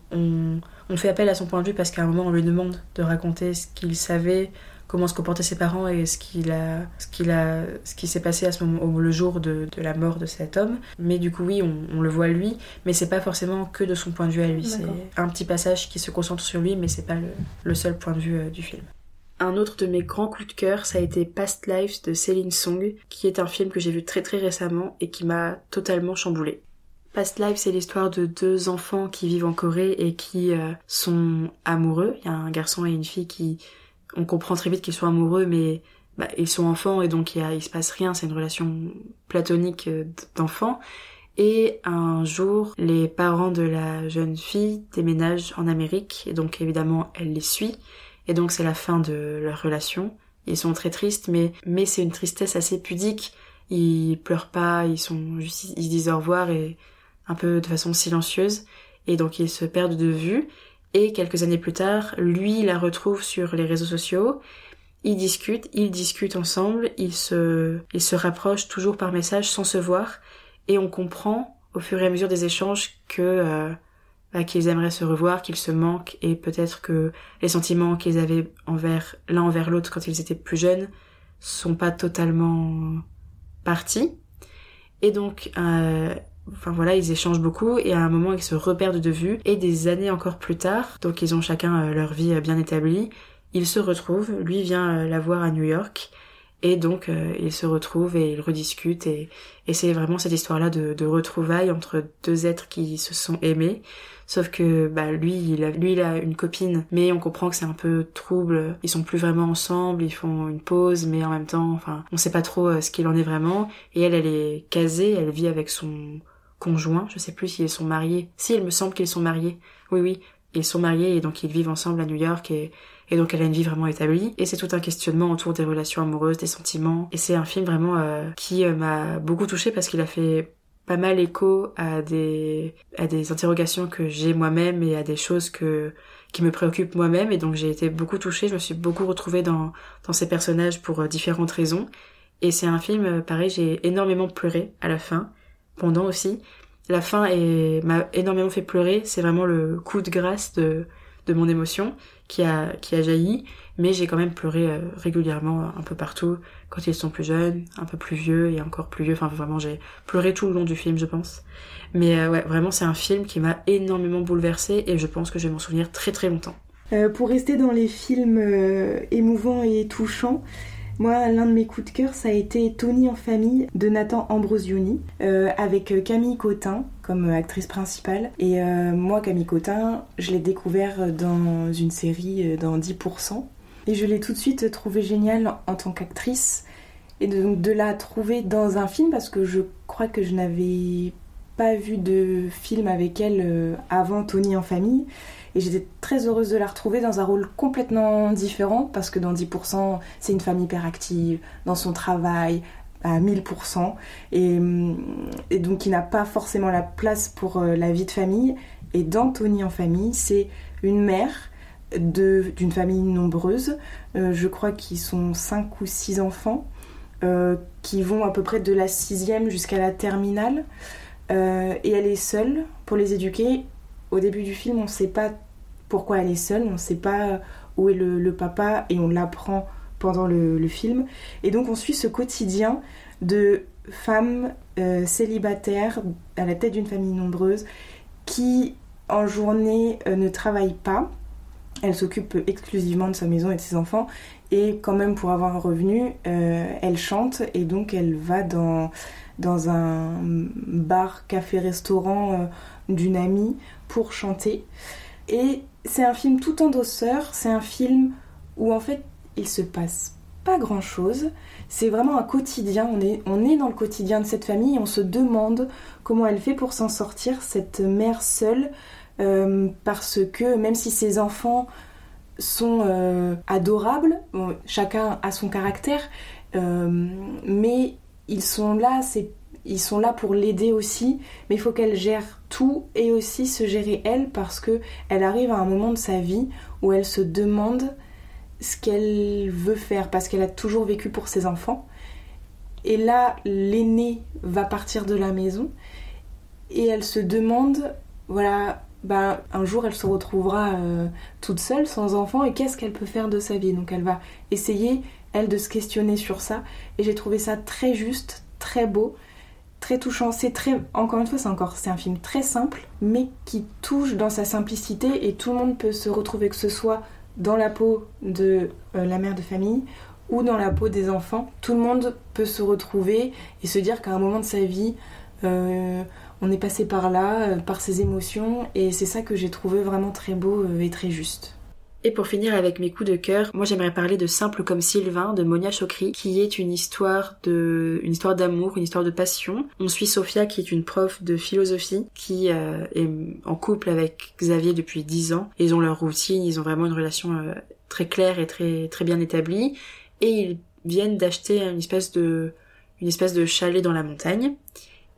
on fait appel à son point de vue parce qu'à un moment on lui demande de raconter ce qu'il savait, comment se comportaient ses parents et ce qu'il a, ce qu'il a, ce qui s'est passé à ce moment, le jour de, la mort de cet homme. Mais du coup oui, on, le voit lui, mais c'est pas forcément que de son point de vue à lui. C'est un petit passage qui se concentre sur lui, mais c'est pas le, seul point de vue euh, du film. Un autre de mes grands coups de cœur, ça a été Past Lives de Céline Song, qui est un film que j'ai vu très très récemment et qui m'a totalement chamboulé. Past Life, c'est l'histoire de deux enfants qui vivent en Corée et qui euh, sont amoureux. Il y a un garçon et une fille qui... On comprend très vite qu'ils sont amoureux, mais bah, ils sont enfants et donc il, y se passe rien. C'est une relation platonique euh, d'enfants. Et un jour, les parents de la jeune fille déménagent en Amérique et donc évidemment elle les suit. Et donc c'est la fin de leur relation. Ils sont très tristes, mais, mais c'est une tristesse assez pudique. Ils pleurent pas, ils sont ils disent au revoir et un peu de façon silencieuse, et donc ils se perdent de vue. Et quelques années plus tard, lui la retrouve sur les réseaux sociaux. Ils discutent, ils discutent ensemble, ils se, ils se rapprochent toujours par message sans se voir, et on comprend au fur et à mesure des échanges que euh, bah, qu'ils aimeraient se revoir, qu'ils se manquent, et peut-être que les sentiments qu'ils avaient envers l'un envers l'autre quand ils étaient plus jeunes sont pas totalement partis. Et donc euh, Enfin voilà, ils échangent beaucoup et à un moment ils se reperdent de vue et des années encore plus tard, donc ils ont chacun euh, leur vie euh, bien établie, ils se retrouvent, lui vient euh, la voir à New York et donc ils se retrouvent et ils rediscutent et, c'est vraiment cette histoire-là de, de retrouvailles entre deux êtres qui se sont aimés. Sauf que bah lui, il a, lui, il a une copine, mais on comprend que c'est un peu trouble. Ils sont plus vraiment ensemble, ils font une pause, mais en même temps, enfin, on sait pas trop ce qu'il en est vraiment. Et elle, elle est casée, elle vit avec son conjoint, je sais plus s'ils sont mariés. Si, il me semble qu'ils sont mariés. Oui, oui, ils sont mariés et donc ils vivent ensemble à New York et, et donc elle a une vie vraiment établie. Et c'est tout un questionnement autour des relations amoureuses, des sentiments. Et c'est un film vraiment euh, qui euh, m'a beaucoup touchée parce qu'il a fait pas mal écho à des, à des interrogations que j'ai moi-même et à des choses que, qui me préoccupent moi-même. Et donc j'ai été beaucoup touchée, je me suis beaucoup retrouvée dans, dans ces personnages pour euh, différentes raisons. Et c'est un film, pareil, j'ai énormément pleuré à la fin pendant aussi. La fin m'a énormément fait pleurer. C'est vraiment le coup de grâce de, de mon émotion qui a, qui a jailli. Mais j'ai quand même pleuré euh, régulièrement un peu partout. Quand ils sont plus jeunes, un peu plus vieux et encore plus vieux. Enfin, vraiment, j'ai pleuré tout le long du film, je pense. Mais euh, ouais, vraiment, c'est un film qui m'a énormément bouleversée et je pense que je vais m'en souvenir très très longtemps. Euh, pour rester dans les films émouvants et touchants, moi, l'un de mes coups de cœur, ça a été Tony en famille de Nathan Ambrosioni, euh, avec euh, Camille Cotin comme actrice principale. Et euh, moi, Camille Cotin, je l'ai découvert dans une série dans 10%. Et je l'ai tout de suite trouvée géniale en tant qu'actrice. Et de, de la trouver dans un film, parce que je crois que je n'avais pas vu de film avec elle avant Tony en famille. Et j'étais très heureuse de la retrouver dans un rôle complètement différent parce que dans 10%, c'est une femme hyper active, dans son travail, à 1000%, et, et donc qui n'a pas forcément la place pour euh, la vie de famille. Et dans Tony en famille, c'est une mère d'une famille nombreuse, euh, je crois qu'ils sont 5 ou 6 enfants, euh, qui vont à peu près de la sixième jusqu'à la terminale. et elle est seule pour les éduquer au début du film, on ne sait pas pourquoi elle est seule, on ne sait pas où est le, papa et on l'apprend pendant le, film. Et donc on suit ce quotidien de femmes euh, célibataires à la tête d'une famille nombreuse qui en journée euh, ne travaillent pas. Elle s'occupe exclusivement de sa maison et de ses enfants et quand même pour avoir un revenu, euh, elle chante et donc elle va dans, dans un bar, café, restaurant d'une amie pour chanter. Et c'est un film tout en douceur, c'est un film où en fait il se passe pas grand chose. C'est vraiment un quotidien, on est, on est dans le quotidien de cette famille on se demande comment elle fait pour s'en sortir, cette mère seule, euh, parce que même si ses enfants sont euh, adorables, chacun a son caractère, euh, mais ils sont là, c'est ils sont là pour l'aider aussi, mais il faut qu'elle gère tout et aussi se gérer elle parce que elle arrive à un moment de sa vie où elle se demande ce qu'elle veut faire parce qu'elle a toujours vécu pour ses enfants. Et là, l'aîné va partir de la maison et elle se demande, voilà, ben, un jour elle se retrouvera euh, toute seule, sans enfant, et qu'est-ce qu'elle peut faire de sa vie? Donc elle va essayer, elle, de se questionner sur ça. Et j'ai trouvé ça très juste, très beau très touchant. C'est très, encore une fois, c'est encore, c'est un film très simple, mais qui touche dans sa simplicité et tout le monde peut se retrouver, que ce soit dans la peau de euh, la mère de famille ou dans la peau des enfants. Tout le monde peut se retrouver et se dire qu'à un moment de sa vie, euh, on est passé par là, euh, par ses émotions, et c'est ça que j'ai trouvé vraiment très beau et très juste. Et pour finir avec mes coups de cœur, moi j'aimerais parler de Simple comme Sylvain de Monia Chokri, qui est une histoire de, une histoire d'amour, une histoire de passion. On suit Sophia qui est une prof de philosophie qui euh, est en couple avec Xavier depuis 10 ans. Ils ont leur routine, ils ont vraiment une relation euh, très claire et très très bien établie. Et ils viennent d'acheter une espèce de une espèce de chalet dans la montagne.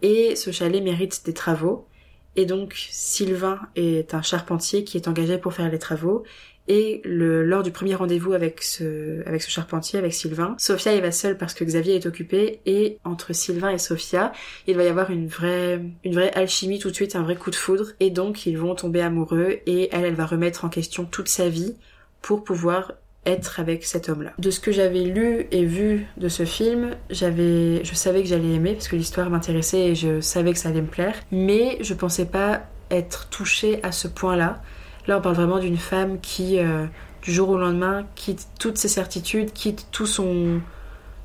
Et ce chalet mérite des travaux. Et donc Sylvain est un charpentier qui est engagé pour faire les travaux et le, lors du premier rendez-vous avec ce, avec ce charpentier, avec Sylvain, Sophia y va seule parce que Xavier est occupé et entre Sylvain et Sophia, il va y avoir une vraie, une vraie alchimie tout de suite, un vrai coup de foudre et donc ils vont tomber amoureux et elle, elle va remettre en question toute sa vie pour pouvoir être avec cet homme-là. De ce que j'avais lu et vu de ce film, j'avais, je savais que j'allais aimer parce que l'histoire m'intéressait et je savais que ça allait me plaire, mais je pensais pas être touchée à ce point-là. Là, on parle vraiment d'une femme qui, euh, du jour au lendemain, quitte toutes ses certitudes, quitte tout son,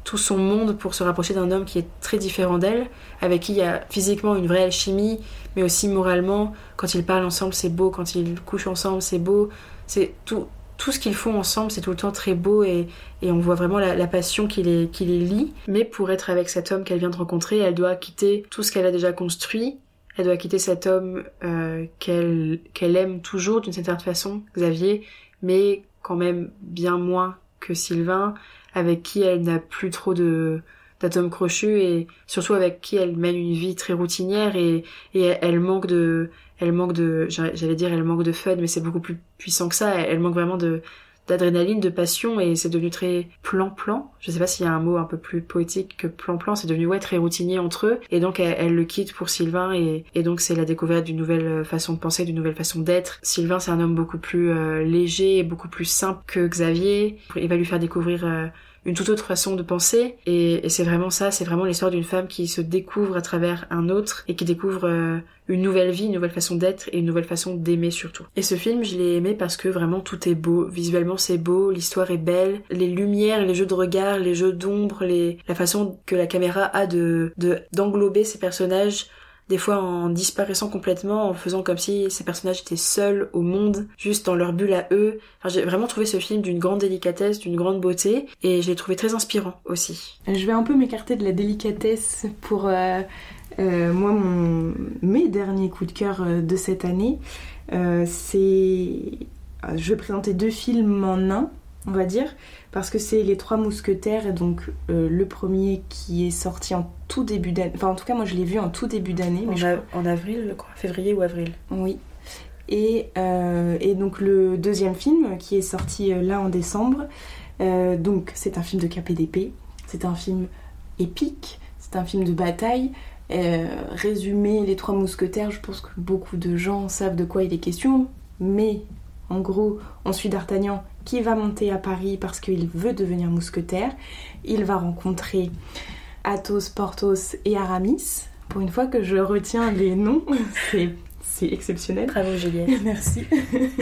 tout son monde pour se rapprocher d'un homme qui est très différent d'elle, avec qui il y a physiquement une vraie alchimie, mais aussi moralement, quand ils parlent ensemble, c'est beau, quand ils couchent ensemble, c'est beau. C'est tout, tout ce qu'ils font ensemble, c'est tout le temps très beau et, et on voit vraiment la, passion qui les, qui les lie. Mais pour être avec cet homme qu'elle vient de rencontrer, elle doit quitter tout ce qu'elle a déjà construit elle doit quitter cet homme euh, qu'elle aime toujours d'une certaine façon, Xavier, mais quand même bien moins que Sylvain, avec qui elle n'a plus trop de d'atomes crochus et surtout avec qui elle mène une vie très routinière et, et elle manque de elle manque de j'allais dire elle manque de fun mais c'est beaucoup plus puissant que ça. Elle manque vraiment de d'adrénaline, de passion et c'est devenu très plan-plan. Je sais pas s'il y a un mot un peu plus poétique que plan-plan, c'est devenu ouais très routinier entre eux et donc elle, le quitte pour Sylvain et, donc c'est la découverte d'une nouvelle façon de penser, d'une nouvelle façon d'être. Sylvain c'est un homme beaucoup plus euh, léger et beaucoup plus simple que Xavier. Il va lui faire découvrir euh, une toute autre façon de penser et, c'est vraiment ça, c'est vraiment l'histoire d'une femme qui se découvre à travers un autre et qui découvre euh, une nouvelle vie, une nouvelle façon d'être et une nouvelle façon d'aimer surtout. Et ce film, je l'ai aimé parce que vraiment tout est beau, visuellement c'est beau, l'histoire est belle, les lumières, les jeux de regard, les jeux d'ombre, la façon que la caméra a de d'englober ces personnages des fois en disparaissant complètement, en faisant comme si ces personnages étaient seuls au monde, juste dans leur bulle à eux. j'ai vraiment trouvé ce film d'une grande délicatesse, d'une grande beauté, et je l'ai trouvé très inspirant aussi. Je vais un peu m'écarter de la délicatesse pour euh, euh, moi mon mes derniers coups de cœur euh, de cette année. c'est je vais présenter deux films en un, on va dire parce que c'est Les Trois Mousquetaires, et donc euh, le premier qui est sorti en tout début d'année. Enfin, en tout cas, moi je l'ai vu en tout début d'année. En, en, avril, je crois, février ou avril. Oui. Et, euh, et, donc le deuxième film qui est sorti euh, là en décembre. donc c'est un film de KPDP, c'est un film épique, c'est un film de bataille. résumé Les Trois Mousquetaires, je pense que beaucoup de gens savent de quoi il est question, mais en gros, on suit D'Artagnan qui va monter à Paris parce qu'il veut devenir mousquetaire. Il va rencontrer Athos, Porthos et Aramis. Pour une fois que je retiens les noms, c'est exceptionnel. Bravo Juliette. Merci.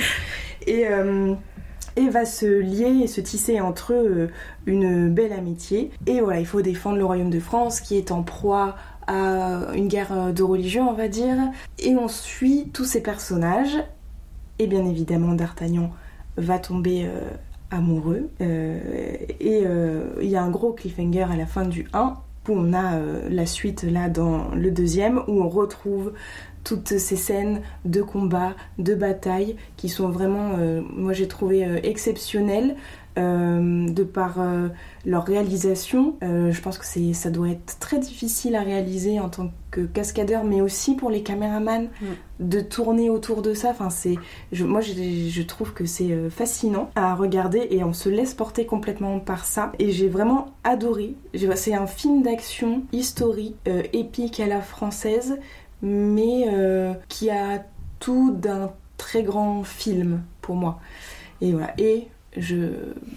et, euh, et va se lier et se tisser entre eux euh, une belle amitié. Et voilà, il faut défendre le royaume de France qui est en proie à une guerre de religion, on va dire. Et on suit tous ces personnages. Et bien évidemment, D'Artagnan va tomber euh, amoureux. Euh, et euh, il y a un gros cliffhanger à la fin du 1 où on a la suite là dans le deuxième où on retrouve toutes ces scènes de combat, de bataille qui sont vraiment, moi j'ai trouvé exceptionnelles. Euh, de par euh, leur réalisation. Euh, je pense que c'est, ça doit être très difficile à réaliser en tant que cascadeur, mais aussi pour les caméramans mm. de tourner autour de ça. Enfin, c'est, moi, je, trouve que c'est fascinant à regarder et on se laisse porter complètement par ça. Et j'ai vraiment adoré. C'est un film d'action historique, épique à la française, mais qui a tout d'un très grand film pour moi. Et voilà. Et je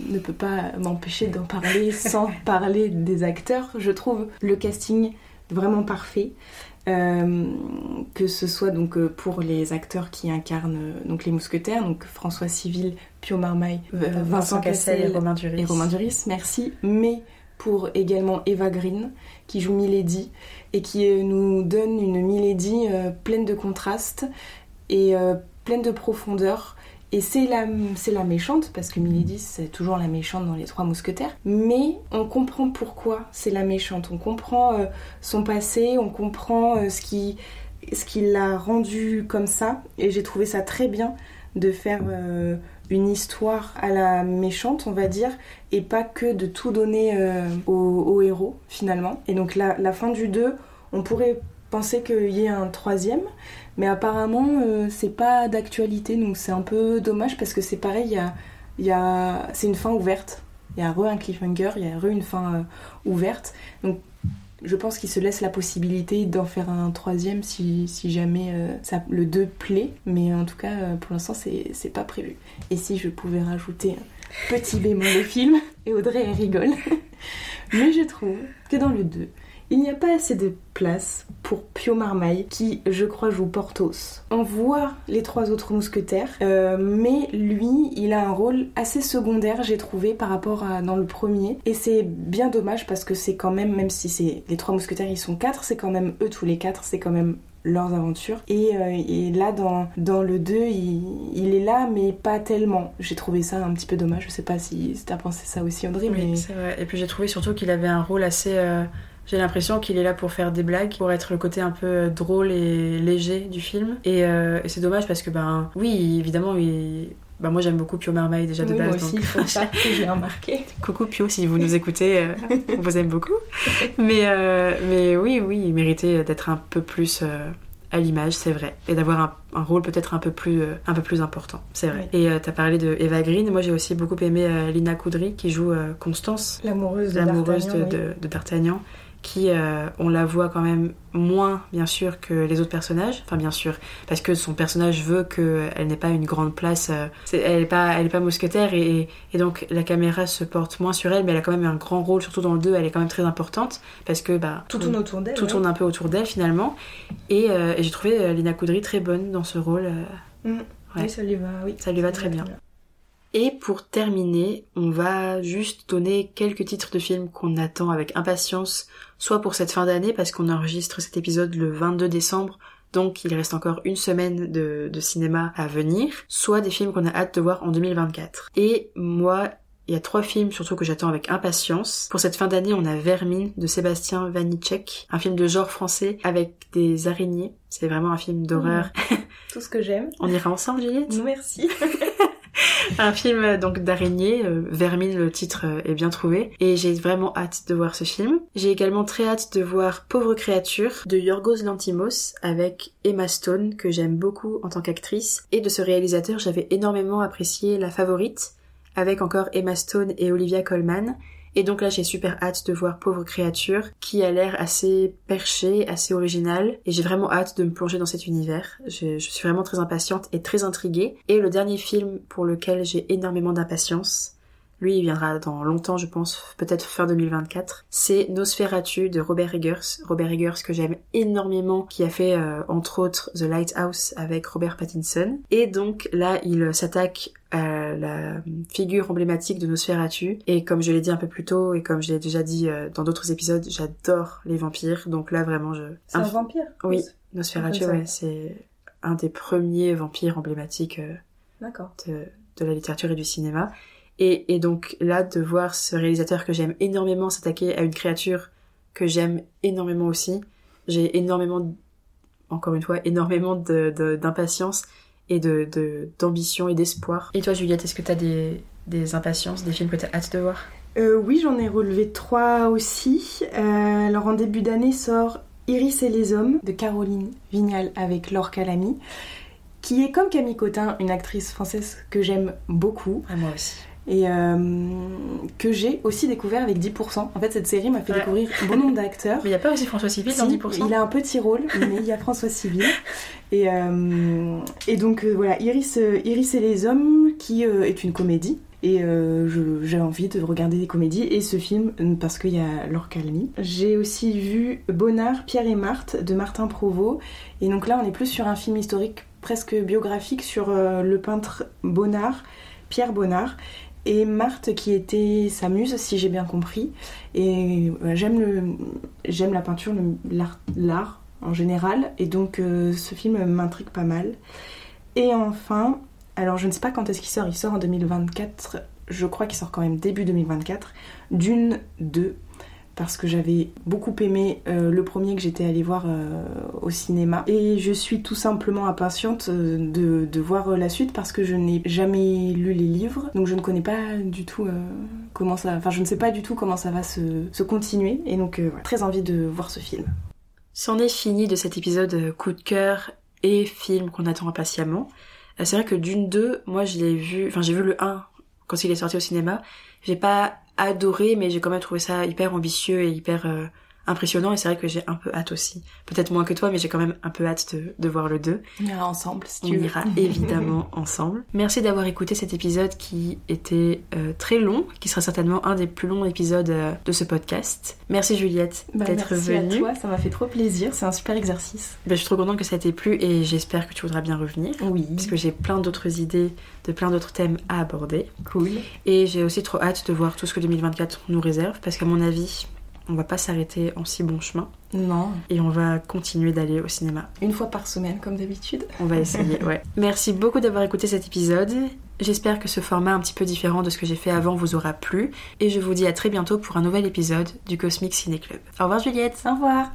ne peux pas m'empêcher d'en parler sans parler des acteurs. Je trouve le casting vraiment parfait. Euh, que ce soit donc euh, pour les acteurs qui incarnent euh, donc les mousquetaires, donc François Civil, Pio Marmaille, Vincent, Cassel, et Romain Duris. Et Romain Duris, merci. Mais pour également Eva Green qui joue Milady et qui nous donne une Milady pleine de contrastes et pleine de profondeur et c'est la, c'est la méchante, parce que Milady, c'est toujours la méchante dans Les Trois Mousquetaires. Mais on comprend pourquoi c'est la méchante. On comprend euh, son passé, on comprend euh, ce qui, ce qui l'a rendue comme ça. Et j'ai trouvé ça très bien de faire euh, une histoire à la méchante, on va dire, et pas que de tout donner au, héros, finalement. Et donc la, la fin du 2, on pourrait penser qu'il y ait un troisième, mais apparemment, euh, c'est pas d'actualité, donc c'est un peu dommage parce que c'est pareil, y y a, c'est une fin ouverte. Il y a re un cliffhanger, il y a re une fin euh, ouverte. Donc je pense qu'il se laisse la possibilité d'en faire un troisième si, jamais euh, le 2 plaît. Mais en tout cas, pour l'instant, c'est pas prévu. Et si je pouvais rajouter un petit bémol au film, et Audrey elle rigole, mais je trouve que dans le 2, il n'y a pas assez de place pour Pio Marmaille, qui, je crois, joue Porthos. On voit les trois autres mousquetaires, euh, mais lui, il a un rôle assez secondaire, j'ai trouvé, par rapport à dans le premier. Et c'est bien dommage parce que c'est quand même, même si c'est les trois mousquetaires, ils sont quatre, c'est quand même eux tous les quatre, c'est quand même leurs aventures. Et, euh, là, dans, dans le 2, il, est là, mais pas tellement. J'ai trouvé ça un petit peu dommage. Je sais pas si, tu as pensé ça aussi, Audrey. Oui, mais... c'est vrai. Et puis j'ai trouvé surtout qu'il avait un rôle assez. Euh, j'ai l'impression qu'il est là pour faire des blagues, pour être le côté un peu euh, drôle et léger du film. Et, euh, et c'est dommage parce que, ben, oui, évidemment, il... Bah moi j'aime beaucoup Pio Marmaille déjà de base. Moi aussi, donc... ça que j'ai remarqué. Coucou Pio, si vous nous écoutez, euh, on vous aime beaucoup. Mais, mais oui, oui, il méritait d'être un peu plus à l'image, c'est vrai, et d'avoir un, un rôle peut-être un peu plus euh, un peu plus important, c'est vrai. Et euh, t'as parlé de Eva Green, moi j'ai aussi beaucoup aimé euh, Lina Coudry qui joue euh, Constance, L'amoureuse de l'amoureuse D'Artagnan, de, oui. de- de D'Artagnan, qui euh, on la voit quand même moins bien sûr que les autres personnages, enfin bien sûr parce que son personnage veut qu'elle n'ait pas une grande place, euh, c'est- elle est pas elle est pas mousquetaire et, et donc la caméra se porte moins sur elle, mais elle a quand même un grand rôle, surtout dans le 2, elle est quand même très importante parce que bah Tout tourne autour d'elle. tout ouais. tourne un peu autour d'elle finalement. Et, euh, et j'ai trouvé euh, Lina Coudry très bonne dans ce rôle. Mm. Ouais. Oui, ça lui va, oui. Ça lui va très bien. Et pour terminer, on va juste donner quelques titres de films qu'on attend avec impatience, soit pour cette fin d'année parce qu'on enregistre cet épisode le 22 décembre. Donc il reste encore une semaine de, de cinéma à venir, soit des films qu'on a hâte de voir en 2024. Et moi, il y a trois films surtout que j'attends avec impatience. Pour cette fin d'année, on a Vermine de Sébastien Vanitschek, un film de genre français avec des araignées. C'est vraiment un film d'horreur. Tout ce que j'aime. On ira ensemble, Juliette? Merci. un film euh, donc d'araignée, euh, Vermine le titre euh, est bien trouvé et j'ai vraiment hâte de voir ce film. J'ai également très hâte de voir Pauvre créature de Yorgos Lantimos avec Emma Stone que j'aime beaucoup en tant qu'actrice et de ce réalisateur j'avais énormément apprécié La Favorite avec encore Emma Stone et Olivia Colman. Et donc là, j'ai super hâte de voir Pauvre créature, qui a l'air assez perché, assez original, et j'ai vraiment hâte de me plonger dans cet univers. Je, je suis vraiment très impatiente et très intriguée. Et le dernier film pour lequel j'ai énormément d'impatience, lui il viendra dans longtemps je pense, peut-être fin 2024, c'est Nosferatu de Robert Eggers. Robert Eggers que j'aime énormément, qui a fait euh, entre autres The Lighthouse avec Robert Pattinson. Et donc là, il s'attaque à la figure emblématique de Nosferatu. Et comme je l'ai dit un peu plus tôt, et comme je l'ai déjà dit euh, dans d'autres épisodes, j'adore les vampires. Donc là, vraiment, je... C'est un vampire Oui, Nosferatu, ouais, c'est un des premiers vampires emblématiques euh, de, de la littérature et du cinéma. Et, et donc là, de voir ce réalisateur que j'aime énormément s'attaquer à une créature que j'aime énormément aussi, j'ai énormément, encore une fois, énormément de- de- d'impatience et de- d'ambition et d'espoir. Et toi, Juliette, est-ce que t'as des, des impatiences, des films que t'as hâte de voir? Euh, oui, j'en ai relevé trois aussi. Euh, alors en début d'année sort Iris et les hommes de Caroline Vignal avec Laure Calamy, qui est comme Camille Cotin, une actrice française que j'aime beaucoup Ah, moi aussi. Et euh, que j'ai aussi découvert avec 10%. En fait, cette série m'a fait Ouais. découvrir bon nombre d'acteurs. Mais il n'y a pas aussi François Civil dans Si, 10% il a un petit rôle, mais il y a François Civil. Et, euh, et donc euh, voilà, Iris, Iris et les hommes, qui est une comédie. Et euh, j'ai envie de regarder des comédies et ce film parce qu'il y a Calamy. J'ai aussi vu Bonnard, Pierre et Marthe de Martin Provost. Et donc là, on est plus sur un film historique presque biographique sur euh, le peintre Bonnard, Pierre Bonnard. Et Marthe qui était sa muse, si j'ai bien compris. Et j'aime la peinture, l'art, en général, et donc euh, ce film m'intrigue pas mal. Et enfin, alors je ne sais pas quand est-ce qu'il sort, il sort en 2024, je crois qu'il sort quand même début 2024, Dune 2, parce que j'avais beaucoup aimé euh, le premier que j'étais allée voir euh, au cinéma. Et je suis tout simplement impatiente euh, de, voir la suite parce que je n'ai jamais lu les livres, donc je ne connais pas du tout comment ça... Enfin, je ne sais pas du tout comment ça va se, continuer, et donc très envie de voir ce film. C'en est fini de cet épisode coup de cœur et film qu'on attend impatiemment. C'est vrai que d'une 2, moi je l'ai vu, enfin j'ai vu le 1 quand il est sorti au cinéma. J'ai pas adoré, mais j'ai quand même trouvé ça hyper ambitieux et hyper euh, impressionnant et c'est vrai que j'ai un peu hâte aussi. Peut-être moins que toi, mais j'ai quand même un peu hâte de, de voir le 2. On ira ensemble si On tu veux. ira évidemment ensemble. Merci d'avoir écouté cet épisode qui était euh, très long, qui sera certainement un des plus longs épisodes euh, de ce podcast. Merci Juliette Bah, d'être merci venue. à toi, ça m'a fait trop plaisir, c'est un super exercice. Ben, je suis trop contente que ça t'ait plu et j'espère que tu voudras bien revenir. Oui, Parce que j'ai plein d'autres idées de plein d'autres thèmes à aborder. cool. Et j'ai aussi trop hâte de voir tout ce que 2024 nous réserve. Parce qu'à mon avis, on va pas s'arrêter en si bon chemin. Non, Et on va continuer d'aller au cinéma. une fois par semaine comme d'habitude. On va essayer, ouais. Merci beaucoup d'avoir écouté cet épisode. J'espère que ce format un petit peu différent de ce que j'ai fait avant vous aura plu. Et je vous dis à très bientôt pour un nouvel épisode du Cosmic Ciné Club. Au revoir Juliette Au revoir